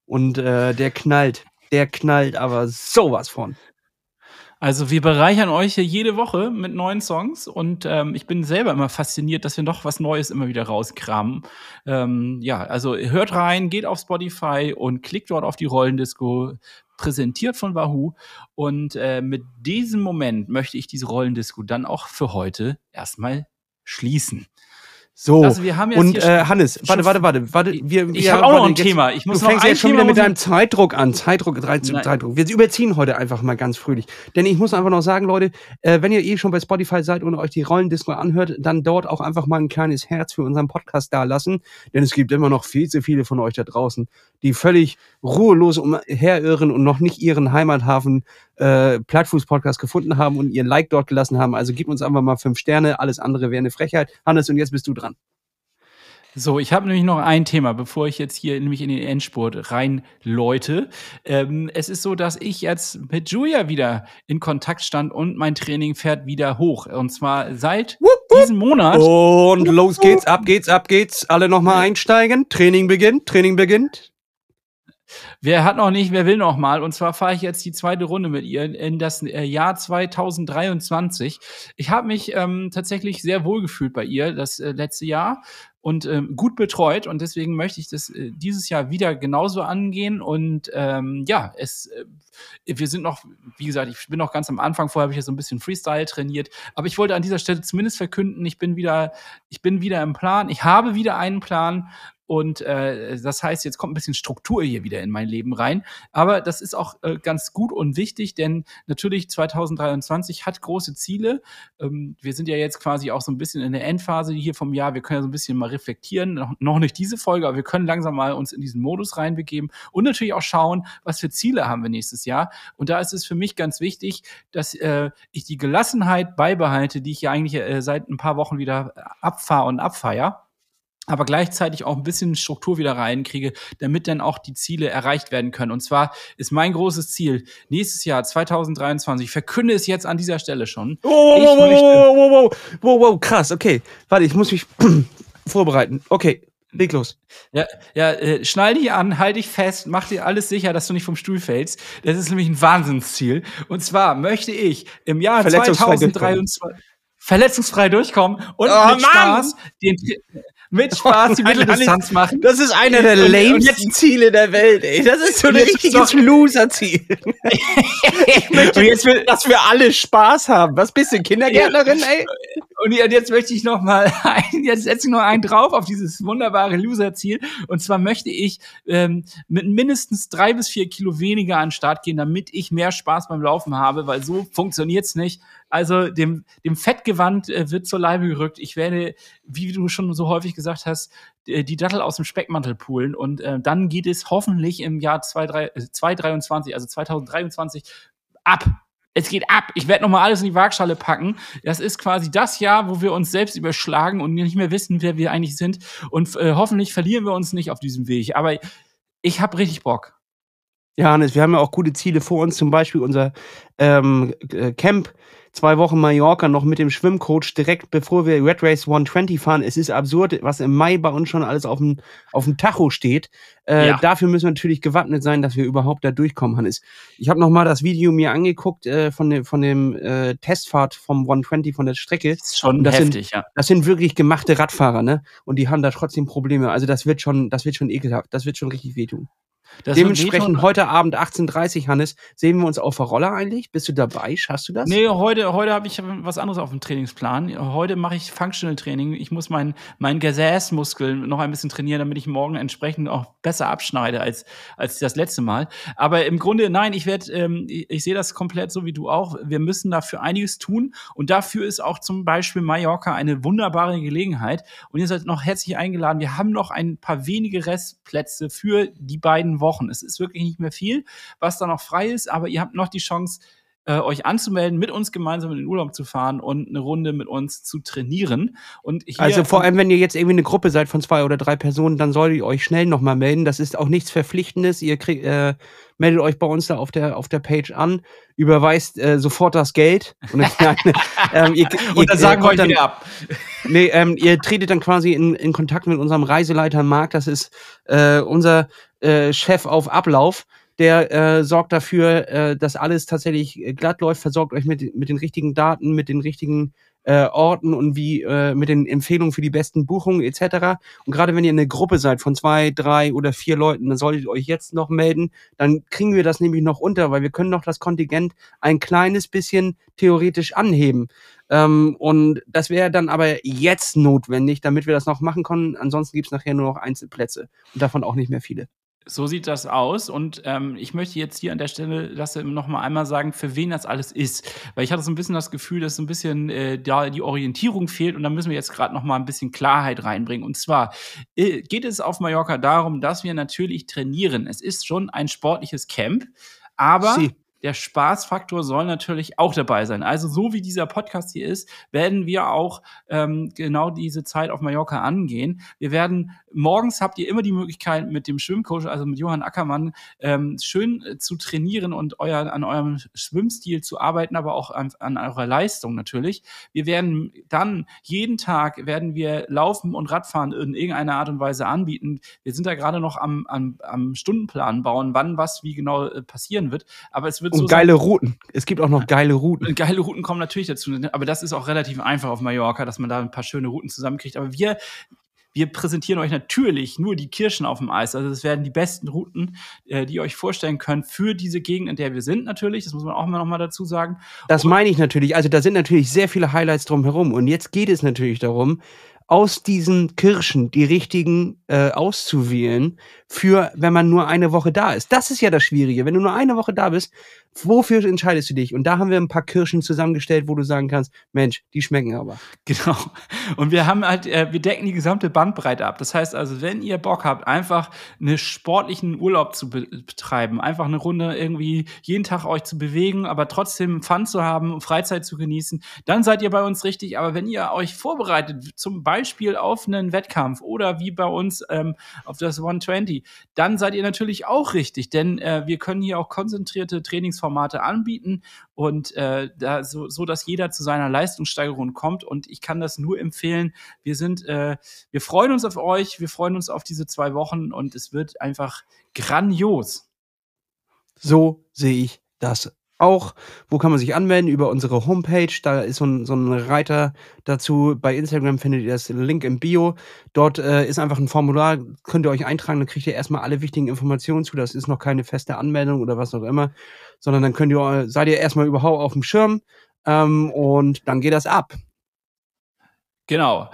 Und äh, der knallt. Der knallt aber sowas von. Also wir bereichern euch hier jede Woche mit neuen Songs und ähm, ich bin selber immer fasziniert, dass wir noch was Neues immer wieder rauskramen. Ähm, ja, also hört rein, geht auf Spotify und klickt dort auf die Rollendisco präsentiert von Wahoo. Und äh, mit diesem Moment möchte ich diese Rollendisco dann auch für heute erstmal schließen. So, also wir haben jetzt und äh, Hannes, warte, warte, warte, warte. Wir, ich habe auch noch ein Thema. Ich muss du fängst jetzt schon wieder mit deinem Zeitdruck an. Zeitdruck, Zeitdruck. Wir überziehen heute einfach mal ganz fröhlich. Denn ich muss einfach noch sagen, Leute, äh, wenn ihr eh schon bei Spotify seid und euch die Rollendisco anhört, dann dort auch einfach mal ein kleines Herz für unseren Podcast da lassen. Denn es gibt immer noch viel zu viele von euch da draußen, die völlig ruhelos umherirren und noch nicht ihren Heimathafen äh, Plattfuß-Podcast gefunden haben und ihr Like dort gelassen haben. Also gib uns einfach mal fünf Sterne. Alles andere wäre eine Frechheit. Hannes, und jetzt bist du dran. So, ich habe nämlich noch ein Thema, bevor ich jetzt hier nämlich in den Endspurt reinläute. Ähm, es ist so, dass ich jetzt mit Julia wieder in Kontakt stand und mein Training fährt wieder hoch. Und zwar seit wupp, wupp. diesem Monat. Und los geht's, ab geht's, ab geht's. Alle nochmal einsteigen. Training beginnt, Training beginnt. Wer hat noch nicht, wer will noch mal? Und zwar fahre ich jetzt die zweite Runde mit ihr in das äh, Jahr 2023. Ich habe mich ähm, tatsächlich sehr wohl gefühlt bei ihr das äh, letzte Jahr und ähm, gut betreut und deswegen möchte ich das äh, dieses Jahr wieder genauso angehen und ähm, ja, es äh, wir sind noch, wie gesagt, ich bin noch ganz am Anfang, vorher habe ich ja so ein bisschen Freestyle trainiert, aber ich wollte an dieser Stelle zumindest verkünden, ich bin wieder, ich bin wieder im Plan, ich habe wieder einen Plan und äh, das heißt, jetzt kommt ein bisschen Struktur hier wieder in mein Leben rein. Aber das ist auch äh, ganz gut und wichtig, denn natürlich 2023 hat große Ziele. Ähm, wir sind ja jetzt quasi auch so ein bisschen in der Endphase hier vom Jahr. Wir können ja so ein bisschen mal reflektieren. Noch, noch nicht diese Folge, aber wir können langsam mal uns in diesen Modus reinbegeben und natürlich auch schauen, was für Ziele haben wir nächstes Jahr. Und da ist es für mich ganz wichtig, dass äh, ich die Gelassenheit beibehalte, die ich ja eigentlich äh, seit ein paar Wochen wieder abfahre und abfeier aber gleichzeitig auch ein bisschen Struktur wieder reinkriege, damit dann auch die Ziele erreicht werden können. Und zwar ist mein großes Ziel nächstes Jahr 2023, ich verkünde es jetzt an dieser Stelle schon. Oh, wow, wow, wow, wow, wow, wow, wow, krass, okay. Warte, ich muss mich (clears throat) vorbereiten. Okay, leg los. Ja, ja äh, schnall dich an, halt dich fest, mach dir alles sicher, dass du nicht vom Stuhl fällst. Das ist nämlich ein Wahnsinnsziel. Und zwar möchte ich im Jahr 2023 verletzungsfrei durchkommen und oh, mit Mann. Spaß den, mit Spaß die Mitteldistanz machen. Das ist einer der lamesten Ziele der Welt, ey. Das ist so ein richtiges Loser-Ziel. und jetzt will, dass wir alle Spaß haben. Was bist du, Kindergärtnerin, ey? Und jetzt möchte ich noch mal, ein, jetzt setze ich noch einen drauf auf dieses wunderbare Loser-Ziel. Und zwar möchte ich ähm, mit mindestens drei bis vier Kilo weniger an den Start gehen, damit ich mehr Spaß beim Laufen habe, weil so funktioniert's nicht. Also dem, dem Fettgewand äh, wird zur Leibe gerückt. Ich werde, wie du schon so häufig gesagt hast, die Dattel aus dem Speckmantel poolen. Und äh, dann geht es hoffentlich im Jahr 2023, äh, also 2023, ab. Es geht ab. Ich werde nochmal alles in die Waagschale packen. Das ist quasi das Jahr, wo wir uns selbst überschlagen und nicht mehr wissen, wer wir eigentlich sind. Und äh, hoffentlich verlieren wir uns nicht auf diesem Weg. Aber ich habe richtig Bock. Ja, Hannes, wir haben ja auch gute Ziele vor uns, zum Beispiel unser ähm, äh, Camp zwei Wochen Mallorca noch mit dem Schwimmcoach direkt bevor wir Red Race 120 fahren. Es ist absurd, was im Mai bei uns schon alles auf dem, auf dem Tacho steht. Äh, ja. Dafür müssen wir natürlich gewappnet sein, dass wir überhaupt da durchkommen, Hannes. Ich habe noch mal das Video mir angeguckt äh, von, dem, von dem äh, Testfahrt vom 120 von der Strecke. Das ist schon das heftig, sind, ja. Das sind wirklich gemachte Radfahrer, ne? Und die haben da trotzdem Probleme. Also das wird schon, das wird schon ekelhaft. Das wird schon richtig wehtun. Das Dementsprechend heute Abend 18.30 Hannes, sehen wir uns auf der Roller eigentlich? Bist du dabei? Schaffst du das? Nee, heute, heute habe ich was anderes auf dem Trainingsplan. Heute mache ich Functional Training. Ich muss meinen mein Gesäßmuskel noch ein bisschen trainieren, damit ich morgen entsprechend auch besser abschneide als, als das letzte Mal. Aber im Grunde, nein, ich werde, ähm, ich, ich sehe das komplett so wie du auch. Wir müssen dafür einiges tun. Und dafür ist auch zum Beispiel Mallorca eine wunderbare Gelegenheit. Und ihr seid noch herzlich eingeladen. Wir haben noch ein paar wenige Restplätze für die beiden Wochen. Es ist wirklich nicht mehr viel, was da noch frei ist, aber ihr habt noch die Chance, äh, euch anzumelden, mit uns gemeinsam in den Urlaub zu fahren und eine Runde mit uns zu trainieren. Und also vor allem, wenn ihr jetzt irgendwie eine Gruppe seid von zwei oder drei Personen, dann solltet ihr euch schnell nochmal melden. Das ist auch nichts Verpflichtendes. Ihr kriegt, äh, meldet euch bei uns da auf der, auf der Page an, überweist äh, sofort das Geld. Und dann, (laughs) ähm, ihr, und dann sagen wir euch dann, ab. (laughs) Nee, ähm, ihr tretet dann quasi in, in Kontakt mit unserem Reiseleiter Marc. Das ist äh, unser äh, Chef auf Ablauf der äh, sorgt dafür, äh, dass alles tatsächlich äh, glatt läuft, versorgt euch mit, mit den richtigen Daten, mit den richtigen äh, Orten und wie äh, mit den Empfehlungen für die besten Buchungen etc. Und gerade wenn ihr eine Gruppe seid von zwei, drei oder vier Leuten, dann solltet ihr euch jetzt noch melden. Dann kriegen wir das nämlich noch unter, weil wir können noch das Kontingent ein kleines bisschen theoretisch anheben. Ähm, und das wäre dann aber jetzt notwendig, damit wir das noch machen können. Ansonsten gibt's nachher nur noch Einzelplätze und davon auch nicht mehr viele. So sieht das aus. Und ähm, ich möchte jetzt hier an der Stelle das noch mal einmal sagen, für wen das alles ist. Weil ich hatte so ein bisschen das Gefühl, dass so ein bisschen äh, da die Orientierung fehlt. Und da müssen wir jetzt gerade noch mal ein bisschen Klarheit reinbringen. Und zwar äh, geht es auf Mallorca darum, dass wir natürlich trainieren. Es ist schon ein sportliches Camp. Aber Sie der Spaßfaktor soll natürlich auch dabei sein. Also so wie dieser Podcast hier ist, werden wir auch ähm, genau diese Zeit auf Mallorca angehen. Wir werden morgens habt ihr immer die Möglichkeit mit dem Schwimmcoach, also mit Johann Ackermann, ähm, schön äh, zu trainieren und euer, an eurem Schwimmstil zu arbeiten, aber auch an, an eurer Leistung natürlich. Wir werden dann jeden Tag werden wir Laufen und Radfahren in irgendeiner Art und Weise anbieten. Wir sind da gerade noch am, am, am Stundenplan bauen, wann was wie genau äh, passieren wird. Aber es wird und so geile sein, Routen. Es gibt auch noch geile Routen. Geile Routen kommen natürlich dazu, aber das ist auch relativ einfach auf Mallorca, dass man da ein paar schöne Routen zusammenkriegt. Aber wir wir präsentieren euch natürlich nur die Kirschen auf dem Eis. Also es werden die besten Routen, äh, die ihr euch vorstellen könnt für diese Gegend, in der wir sind natürlich. Das muss man auch mal noch mal dazu sagen. Das meine ich natürlich. Also da sind natürlich sehr viele Highlights drumherum. Und jetzt geht es natürlich darum, aus diesen Kirschen die richtigen äh, auszuwählen für, wenn man nur eine Woche da ist. Das ist ja das Schwierige. Wenn du nur eine Woche da bist, wofür entscheidest du dich? Und da haben wir ein paar Kirschen zusammengestellt, wo du sagen kannst, Mensch, die schmecken aber. Genau. Und wir haben halt, äh, wir decken die gesamte Bandbreite ab. Das heißt also, wenn ihr Bock habt, einfach einen sportlichen Urlaub zu betreiben, einfach eine Runde irgendwie jeden Tag euch zu bewegen, aber trotzdem Fun zu haben, Freizeit zu genießen, dann seid ihr bei uns richtig. Aber wenn ihr euch vorbereitet, zum Beispiel auf einen Wettkampf oder wie bei uns ähm, auf das 120, dann seid ihr natürlich auch richtig, denn äh, wir können hier auch konzentrierte Trainingsformate anbieten und äh, da, so, so, dass jeder zu seiner Leistungssteigerung kommt. Und ich kann das nur empfehlen. Wir sind, äh, wir freuen uns auf euch, wir freuen uns auf diese zwei Wochen und es wird einfach grandios. So sehe ich das auch. Wo kann man sich anmelden? Über unsere Homepage. Da ist so ein, so ein Reiter dazu. Bei Instagram findet ihr das Link im Bio. Dort äh, ist einfach ein Formular, könnt ihr euch eintragen, dann kriegt ihr erstmal alle wichtigen Informationen zu. Das ist noch keine feste Anmeldung oder was auch immer, sondern dann könnt ihr, seid ihr erstmal überhaupt auf dem Schirm ähm, und dann geht das ab. Genau.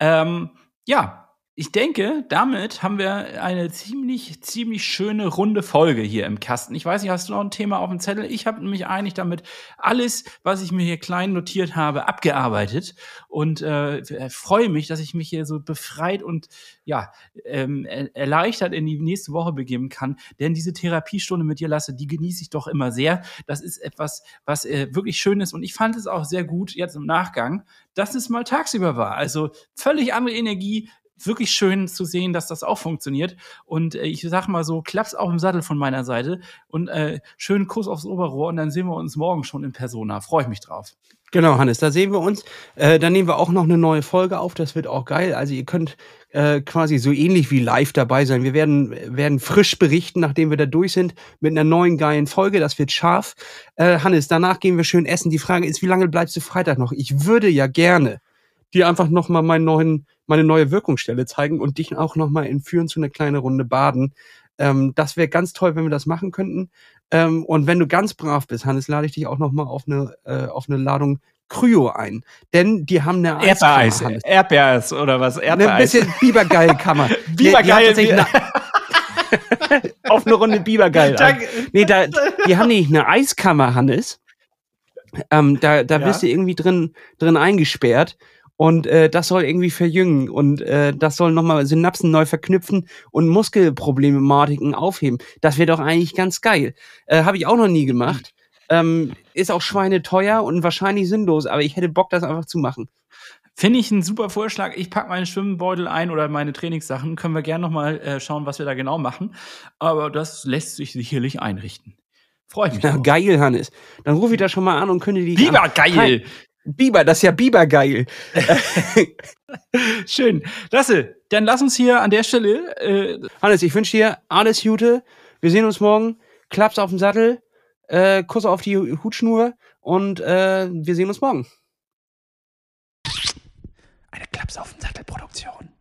Ähm, ja, ich denke, damit haben wir eine ziemlich, ziemlich schöne runde Folge hier im Kasten. Ich weiß nicht, hast du noch ein Thema auf dem Zettel? Ich habe nämlich eigentlich damit alles, was ich mir hier klein notiert habe, abgearbeitet und äh, freue mich, dass ich mich hier so befreit und ja ähm, erleichtert in die nächste Woche begeben kann. Denn diese Therapiestunde mit dir, Lasse, die genieße ich doch immer sehr. Das ist etwas, was äh, wirklich schön ist und ich fand es auch sehr gut jetzt im Nachgang, dass es mal tagsüber war. Also völlig andere Energie, wirklich schön zu sehen, dass das auch funktioniert. Und äh, ich sag mal so, klappt's auch im Sattel von meiner Seite und äh, schönen Kuss aufs Oberrohr und dann sehen wir uns morgen schon in Persona. Freue ich mich drauf. Genau, Hannes, da sehen wir uns. Äh, dann nehmen wir auch noch eine neue Folge auf. Das wird auch geil. Also ihr könnt äh, quasi so ähnlich wie live dabei sein. Wir werden, werden frisch berichten, nachdem wir da durch sind, mit einer neuen geilen Folge. Das wird scharf. Äh, Hannes, danach gehen wir schön essen. Die Frage ist, wie lange bleibst du Freitag noch? Ich würde ja gerne dir einfach noch mal meinen neuen, meine neue Wirkungsstelle zeigen und dich auch noch mal entführen zu einer kleinen Runde baden. Ähm, das wäre ganz toll, wenn wir das machen könnten. Ähm, und wenn du ganz brav bist, Hannes, lade ich dich auch noch mal auf eine, äh, auf eine Ladung Kryo ein. Denn die haben eine Erdbeereis. Erdbeereis oder was? Erdbeereis. Ein bisschen Bibergeil-Kammer. (laughs) Bibergeil. (laughs) auf eine Runde Bibergeil. nee, da, die haben nämlich eine Eiskammer, Hannes. Ähm, da da ja. bist du irgendwie drin, drin eingesperrt. Und äh, das soll irgendwie verjüngen und äh, das soll nochmal Synapsen neu verknüpfen und Muskelproblematiken aufheben. Das wäre doch eigentlich ganz geil. Äh, Habe ich auch noch nie gemacht. Ähm, ist auch schweineteuer und wahrscheinlich sinnlos, aber ich hätte Bock, das einfach zu machen. Finde ich einen super Vorschlag. Ich packe meine Schwimmbeutel ein oder meine Trainingssachen. Können wir gerne nochmal äh, schauen, was wir da genau machen. Aber das lässt sich sicherlich einrichten. Freue mich. Ja, geil, Hannes. Dann rufe ich da schon mal an und kündige die. Biber, geil! Biber, das ist ja Biber geil. (laughs) Schön. Lasse, dann lass uns hier an der Stelle. Äh Hannes, ich wünsche dir alles Gute. Wir sehen uns morgen. Klaps auf dem Sattel, äh, Kuss auf die Hutschnur und äh, wir sehen uns morgen. Eine Klaps auf dem Sattel Produktion.